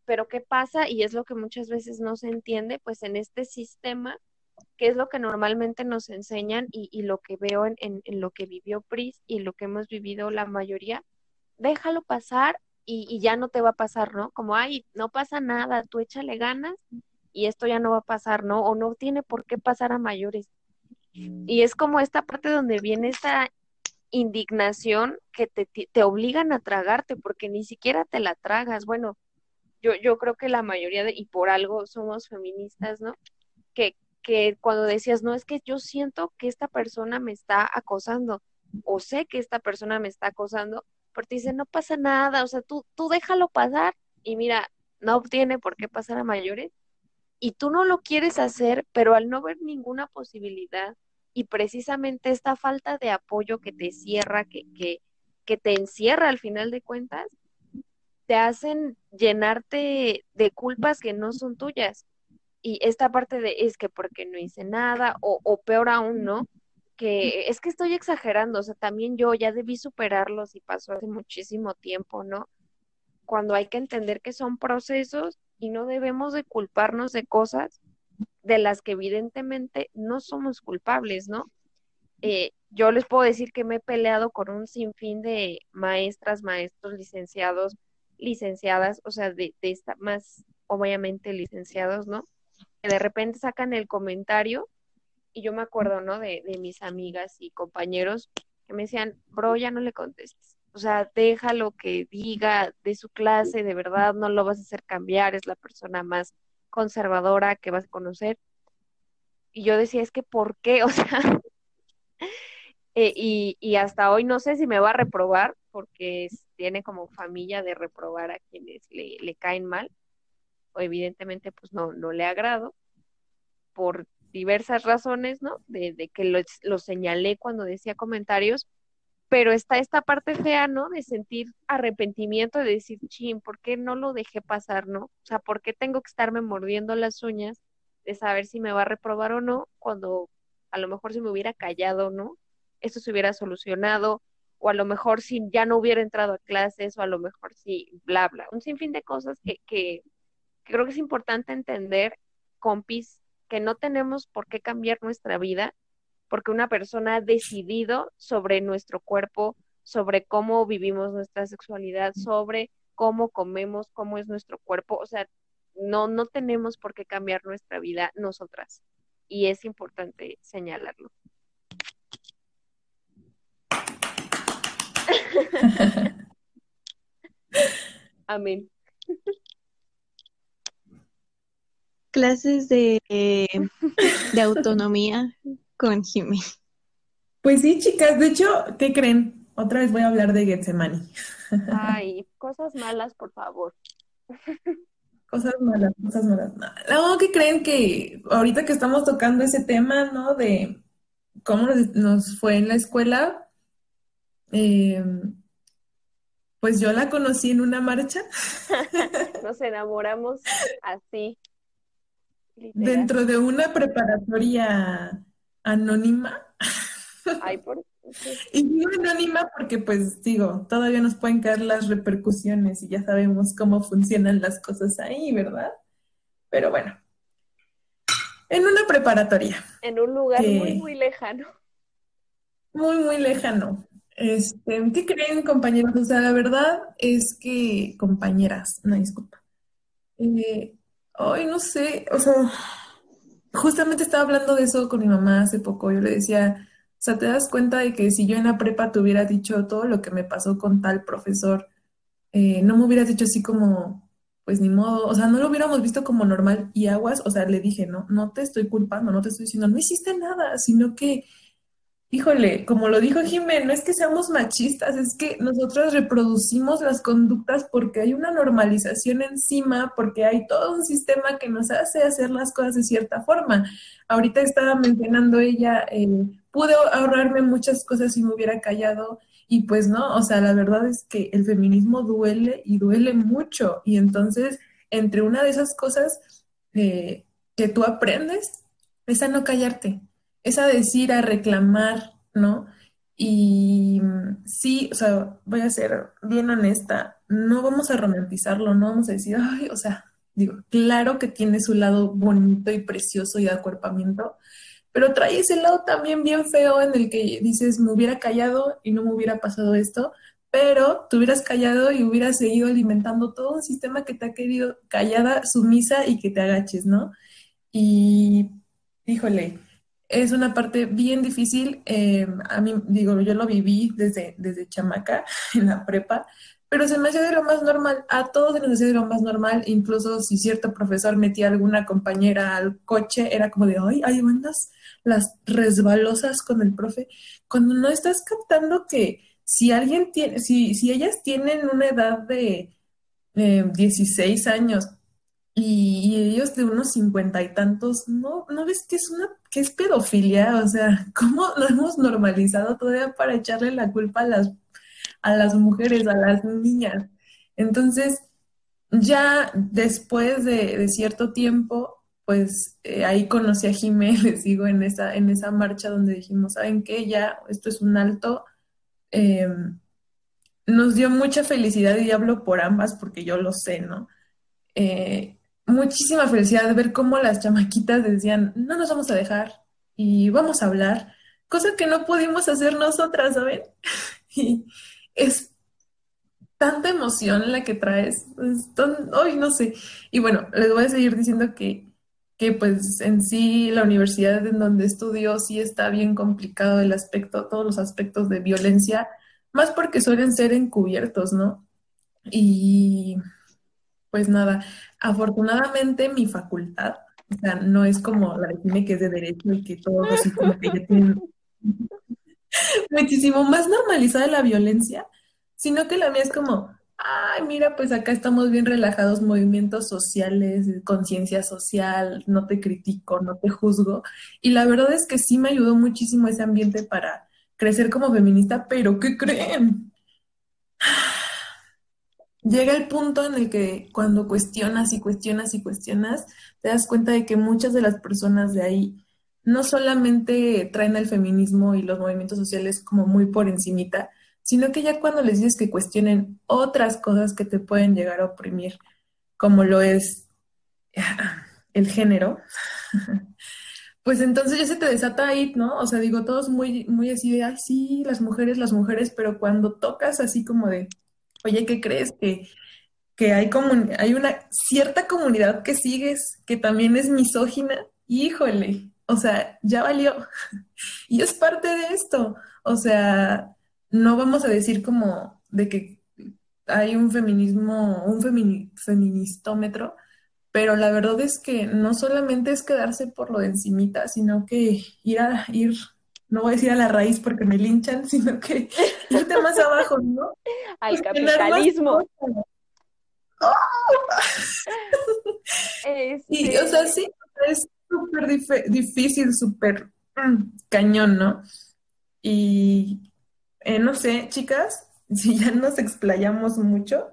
pero ¿qué pasa? Y es lo que muchas veces no se entiende, pues en este sistema, que es lo que normalmente nos enseñan y, y lo que veo en, en, en, lo que vivió Pris y lo que hemos vivido la mayoría, déjalo pasar y, y, ya no te va a pasar, ¿no? Como, ay, no pasa nada, tú échale ganas y esto ya no va a pasar, ¿no? O no tiene por qué pasar a mayores. Y es como esta parte donde viene esta indignación que te, te obligan a tragarte porque ni siquiera te la tragas. Bueno, yo, yo creo que la mayoría de, y por algo somos feministas, ¿no? Que, que cuando decías, no, es que yo siento que esta persona me está acosando, o sé que esta persona me está acosando, porque dice, no pasa nada, o sea, tú, tú déjalo pasar, y mira, no tiene por qué pasar a mayores, y tú no lo quieres hacer, pero al no ver ninguna posibilidad, y precisamente esta falta de apoyo que te cierra, que, que, que te encierra al final de cuentas, te hacen llenarte de culpas que no son tuyas. Y esta parte de es que porque no hice nada, o, o peor aún, ¿no? Que es que estoy exagerando, o sea, también yo ya debí superarlos y pasó hace muchísimo tiempo, ¿no? Cuando hay que entender que son procesos y no debemos de culparnos de cosas de las que evidentemente no somos culpables, ¿no? Eh, yo les puedo decir que me he peleado con un sinfín de maestras, maestros, licenciados, licenciadas, o sea, de, de esta, más obviamente licenciados, ¿no? De repente sacan el comentario y yo me acuerdo, ¿no? De, mis amigas y compañeros que me decían, bro, ya no le contestes. O sea, déjalo que diga de su clase, de verdad, no lo vas a hacer cambiar, es la persona más conservadora que vas a conocer. Y yo decía, es que, ¿por qué? *laughs* O sea, eh, y, y, hasta hoy no sé si me va a reprobar, porque tiene como familia de reprobar a quienes le, le caen mal, evidentemente pues no, no le agrado, por diversas razones, ¿no? De, de que lo, lo, señalé cuando decía comentarios, pero está esta parte fea, ¿no? De sentir arrepentimiento, de decir, chin, ¿por qué no lo dejé pasar, no? O sea, ¿por qué tengo que estarme mordiendo las uñas de saber si me va a reprobar o no, cuando a lo mejor si me hubiera callado, ¿no? Esto se hubiera solucionado, o a lo mejor si ya no hubiera entrado a clases, o a lo mejor si, bla, bla, un sinfín de cosas que, que, creo que es importante entender, compis, que no tenemos por qué cambiar nuestra vida, porque una persona ha decidido sobre nuestro cuerpo, sobre cómo vivimos nuestra sexualidad, sobre cómo comemos, cómo es nuestro cuerpo, o sea, no, no tenemos por qué cambiar nuestra vida nosotras. Y es importante señalarlo. *laughs* Amén. Clases de, de *laughs* autonomía con Jimmy. Pues sí, chicas. De hecho, ¿qué creen? Otra vez voy a hablar de Getsemani. Ay, cosas malas, por favor. *laughs* Cosas malas, cosas malas. No, ¿qué creen que ahorita que estamos tocando ese tema, ¿no? De cómo nos, nos fue en la escuela, eh, pues yo la conocí en una marcha. *laughs* Nos enamoramos así. Literal. Dentro de una preparatoria anónima. Ay, por... *laughs* Y digo anónima porque, pues, digo, todavía nos pueden caer las repercusiones y ya sabemos cómo funcionan las cosas ahí, ¿verdad? Pero bueno, en una preparatoria. En un lugar que... muy, muy lejano. Muy, muy lejano. Este, ¿qué creen, compañeros? O sea, la verdad es que, compañeras, una disculpa. Eh, ay, no sé, o sea, justamente estaba hablando de eso con mi mamá hace poco. Yo le decía, o sea, ¿te das cuenta de que si yo en la prepa te hubiera dicho todo lo que me pasó con tal profesor, eh, no me hubieras dicho así como, pues ni modo, o sea, no lo hubiéramos visto como normal y aguas, o sea, le dije, no, no te estoy culpando, no te estoy diciendo, no hiciste nada, sino que híjole, como lo dijo Jimé, no es que seamos machistas, es que nosotros reproducimos las conductas porque hay una normalización encima, porque hay todo un sistema que nos hace hacer las cosas de cierta forma. Ahorita estaba mencionando ella, eh, pude ahorrarme muchas cosas si me hubiera callado. Y pues no, o sea, la verdad es que el feminismo duele y duele mucho. Y entonces, entre una de esas cosas eh, que tú aprendes, es a no callarte es a decir, a reclamar, ¿no? Y sí, o sea, voy a ser bien honesta, no vamos a romantizarlo, no vamos a decir, ay, o sea, digo, claro que tiene su lado bonito y precioso y de acuerpamiento, pero trae ese lado también bien feo en el que dices, me hubiera callado y no me hubiera pasado esto, pero te hubieras callado y hubieras seguido alimentando todo un sistema que te ha querido callada, sumisa y que te agaches, ¿no? Y, híjole, es una parte bien difícil. Eh, a mí, digo, yo lo viví desde, desde chamaca *laughs* en la prepa, pero se me hacía de lo más normal. A todos se nos hacía de lo más normal. Incluso si cierto profesor metía a alguna compañera al coche, era como de, ay, ahí van las, las resbalosas con el profe. Cuando no estás captando que si alguien tiene, si, si ellas tienen una edad de eh, 16 años y, ellos de unos cincuenta y tantos, ¿no, ¿no ves que es una, que es pedofilia? O sea, *laughs* ¿cómo lo hemos normalizado todavía para echarle la culpa a las, a las mujeres, a las niñas? Entonces, ya después de, cierto tiempo, pues eh, ahí conocí a Jimé, *laughs* les digo, en esa, en esa marcha donde dijimos, ¿saben qué? Ya, esto es un alto. Em, nos dio mucha felicidad y hablo por ambas porque yo lo sé, ¿no? Eh, muchísima felicidad de ver cómo las chamaquitas decían, no nos vamos a dejar y vamos a hablar, cosa que no pudimos hacer nosotras, ¿saben? *laughs* y es tanta emoción la que traes, hoy no sé. Y bueno, les voy a seguir diciendo que, que pues en sí la universidad en donde estudio sí está bien complicado el aspecto, todos los aspectos de violencia, más porque suelen ser encubiertos, ¿no? Y pues nada, afortunadamente mi facultad, o sea, no es como la de que es de derecho y que todos así como que ya tienen *laughs* muchísimo más normalizada la violencia, sino que la mía es como, ay, mira, pues acá estamos bien relajados, movimientos sociales, conciencia social, no te critico, no te juzgo. Y la verdad es que sí me ayudó muchísimo ese ambiente para crecer como feminista, pero ¿qué creen? Llega el punto en el que cuando cuestionas y cuestionas y cuestionas, te das cuenta de que muchas de las personas de ahí no solamente traen el feminismo y los movimientos sociales como muy por encimita, sino que ya cuando les dices que cuestionen otras cosas que te pueden llegar a oprimir, como lo es *laughs* el género, *laughs* pues entonces ya se te desata ahí, ¿no? O sea, digo, todos muy, muy así de, ay, sí, las mujeres, las mujeres, pero cuando tocas así como de, oye, ¿qué crees? Que, que hay, hay una cierta comunidad que sigues que también es misógina. Híjole, o sea, ya valió. *laughs* Y es parte de esto. O sea, no vamos a decir como de que hay un feminismo, un feministómetro, pero la verdad es que no solamente es quedarse por lo de encimita, sino que ir a ir no voy a decir a la raíz porque me linchan, *laughs* sino que irte más abajo, ¿no? Al capitalismo. *laughs* Y, o sea, sí, es súper difícil, súper mm, cañón, ¿no? Y eh, no sé, chicas, *laughs* si ya nos explayamos mucho.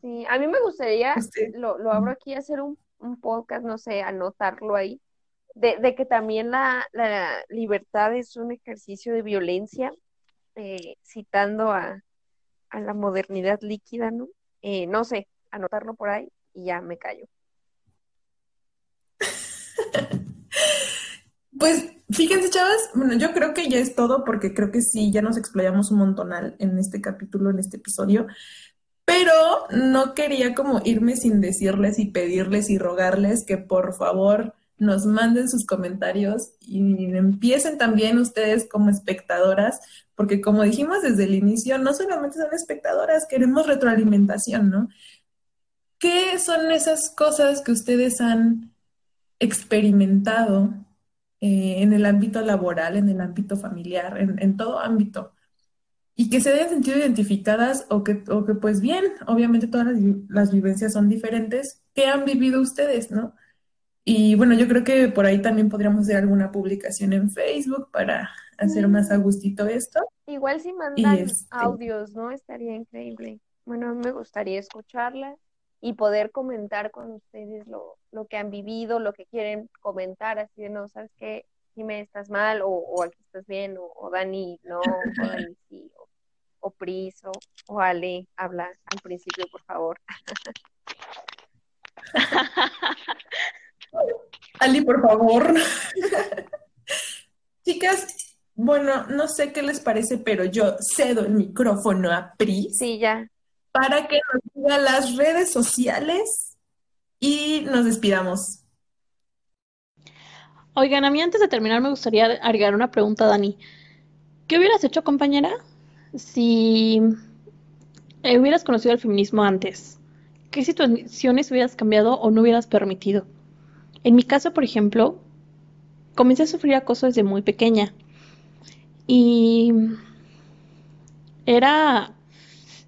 Sí, a mí me gustaría, lo, lo abro aquí, hacer un, un podcast, no sé, anotarlo ahí, de, que también la, libertad es un ejercicio de violencia, eh, citando a, la modernidad líquida, ¿no? Eh, no sé, anotarlo por ahí y ya me callo. *laughs* Pues fíjense, chavas, bueno, yo creo que ya es todo porque creo que sí, ya nos explayamos un montonal en este capítulo, en este episodio, pero no quería como irme sin decirles y pedirles y rogarles que por favor nos manden sus comentarios y empiecen también ustedes como espectadoras, porque como dijimos desde el inicio, no solamente son espectadoras, queremos retroalimentación, ¿no? ¿Qué son esas cosas que ustedes han experimentado eh, en el ámbito laboral, en el ámbito familiar, en, todo ámbito y que se hayan sentido identificadas o que, o que pues bien, obviamente todas las, las, vivencias son diferentes, ¿qué han vivido ustedes, no? Y bueno, yo creo que por ahí también podríamos hacer alguna publicación en Facebook para hacer más a gustito esto. Igual si mandan este audios, ¿no? Estaría increíble. Bueno, me gustaría escucharla y poder comentar con ustedes lo, lo que han vivido, lo que quieren comentar, así de, no, ¿sabes qué? Dime, estás mal, o, o aquí estás bien, o, o Dani, no, o *laughs* Dani sí, o o Pris o, Ale, habla al principio, por favor. *laughs* Ali, por favor. *laughs* Chicas, bueno, no sé qué les parece, pero yo cedo el micrófono a Pris. Sí, ya. Para que nos diga las redes sociales y nos despidamos. Oigan, a mí antes de terminar me gustaría agregar una pregunta, Dani. ¿Qué hubieras hecho, compañera, si hubieras conocido el feminismo antes, ¿qué situaciones hubieras cambiado o no hubieras permitido? En mi caso, por ejemplo, comencé a sufrir acoso desde muy pequeña y era,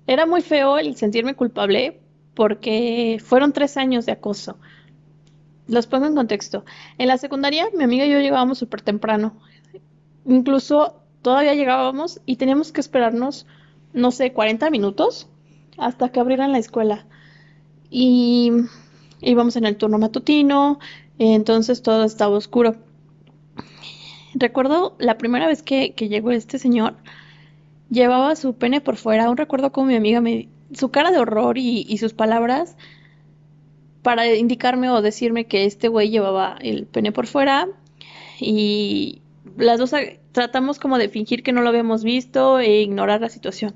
era muy feo el sentirme culpable porque fueron tres años de acoso. Los pongo en contexto. En la secundaria, mi amiga y yo llegábamos súper temprano. Incluso todavía llegábamos y teníamos que esperarnos, no sé, 40 minutos hasta que abrieran la escuela. Y íbamos en el turno matutino, entonces todo estaba oscuro. Recuerdo la primera vez que, llegó este señor, llevaba su pene por fuera. Aún recuerdo como mi amiga me. su cara de horror y, y sus palabras para indicarme o decirme que este güey llevaba el pene por fuera. Y las dos tratamos como de fingir que no lo habíamos visto e ignorar la situación.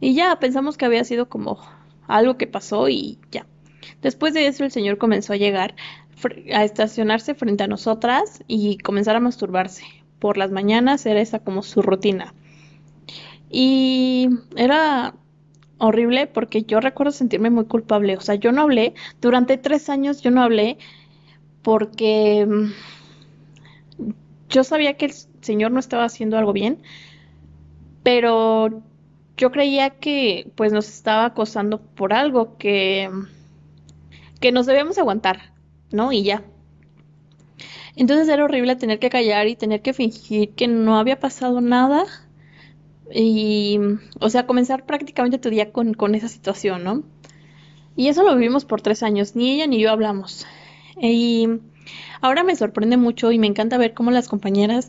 Y ya pensamos que había sido como algo que pasó y ya. Después de eso el señor comenzó a llegar, a estacionarse frente a nosotras y comenzar a masturbarse. Por las mañanas era esa como su rutina. Y era horrible porque yo recuerdo sentirme muy culpable. O sea, yo no hablé, durante tres años yo no hablé porque yo sabía que el Señor no estaba haciendo algo bien, pero yo creía que pues nos estaba acosando por algo que, que nos debíamos aguantar, ¿no? Y ya. Entonces era horrible tener que callar y tener que fingir que no había pasado nada. Y, o sea, comenzar prácticamente tu día con, con esa situación, ¿no? Y eso lo vivimos por tres años, ni ella ni yo hablamos. Y Ahora me sorprende mucho y me encanta ver cómo las compañeras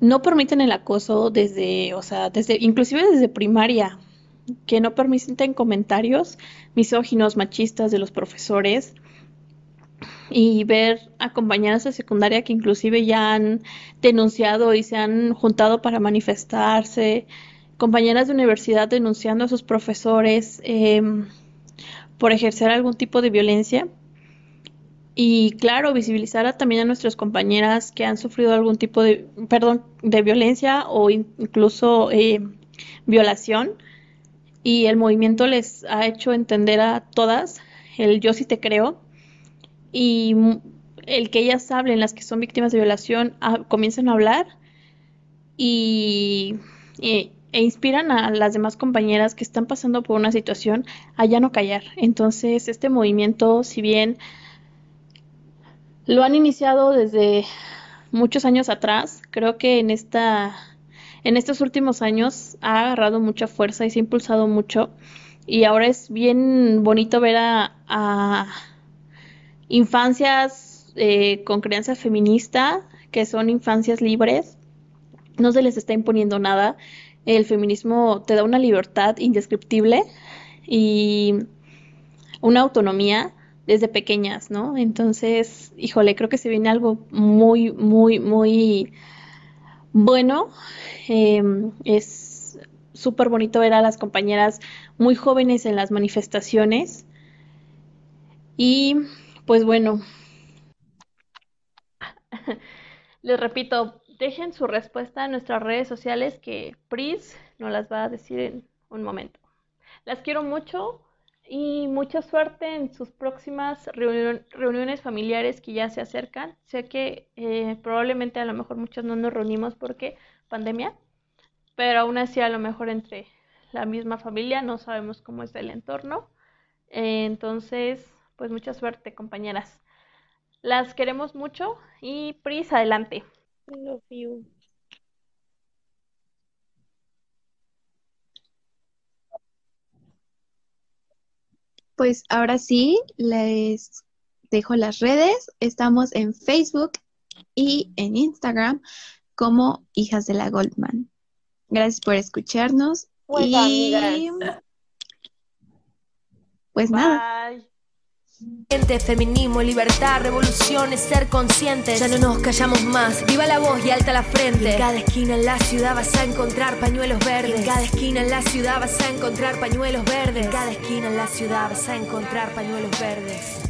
no permiten el acoso desde, o sea, desde, inclusive desde primaria, que no permiten comentarios misóginos, machistas de los profesores y ver a compañeras de secundaria que inclusive ya han denunciado y se han juntado para manifestarse, compañeras de universidad denunciando a sus profesores em, por ejercer algún tipo de violencia. Y claro, visibilizar también a nuestras compañeras que han sufrido algún tipo de, perdón, de violencia o incluso eh, violación. Y el movimiento les ha hecho entender a todas el yo sí te creo. Y el que ellas hablen, las que son víctimas de violación, comiencen a hablar y, e inspiran a las demás compañeras que están pasando por una situación a ya no callar. Entonces, este movimiento, si bien lo han iniciado desde muchos años atrás. Creo que en esta en estos últimos años ha agarrado mucha fuerza y se ha impulsado mucho. Y ahora es bien bonito ver a, infancias eh, con crianza feminista, que son infancias libres. No se les está imponiendo nada. El feminismo te da una libertad indescriptible y una autonomía desde pequeñas, ¿no? Entonces, híjole, creo que se viene algo muy, muy, muy bueno. Em, es súper bonito ver a las compañeras muy jóvenes en las manifestaciones. Y pues bueno. *laughs* Les repito, dejen su respuesta en nuestras redes sociales que Pris nos las va a decir en un momento. Las quiero mucho y mucha suerte en sus próximas reuniones familiares que ya se acercan. Sé que eh, probablemente a lo mejor muchos no nos reunimos porque pandemia, pero aún así a lo mejor entre la misma familia no sabemos cómo es el entorno. Entonces, pues mucha suerte, compañeras. Las queremos mucho y Pris, adelante. Love you. Pues ahora sí, les dejo las redes. Estamos en Facebook y en Instagram como Hijas de la Goldman. Gracias por escucharnos. Pues, y pues nada. Feminismo, libertad, revolución es ser conscientes. Ya no nos callamos más. Viva la voz y alta la frente. en cada esquina en la ciudad vas a encontrar pañuelos verdes. en cada esquina en la ciudad vas a encontrar pañuelos verdes. En cada esquina en la ciudad vas a encontrar pañuelos verdes.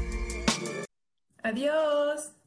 Adiós.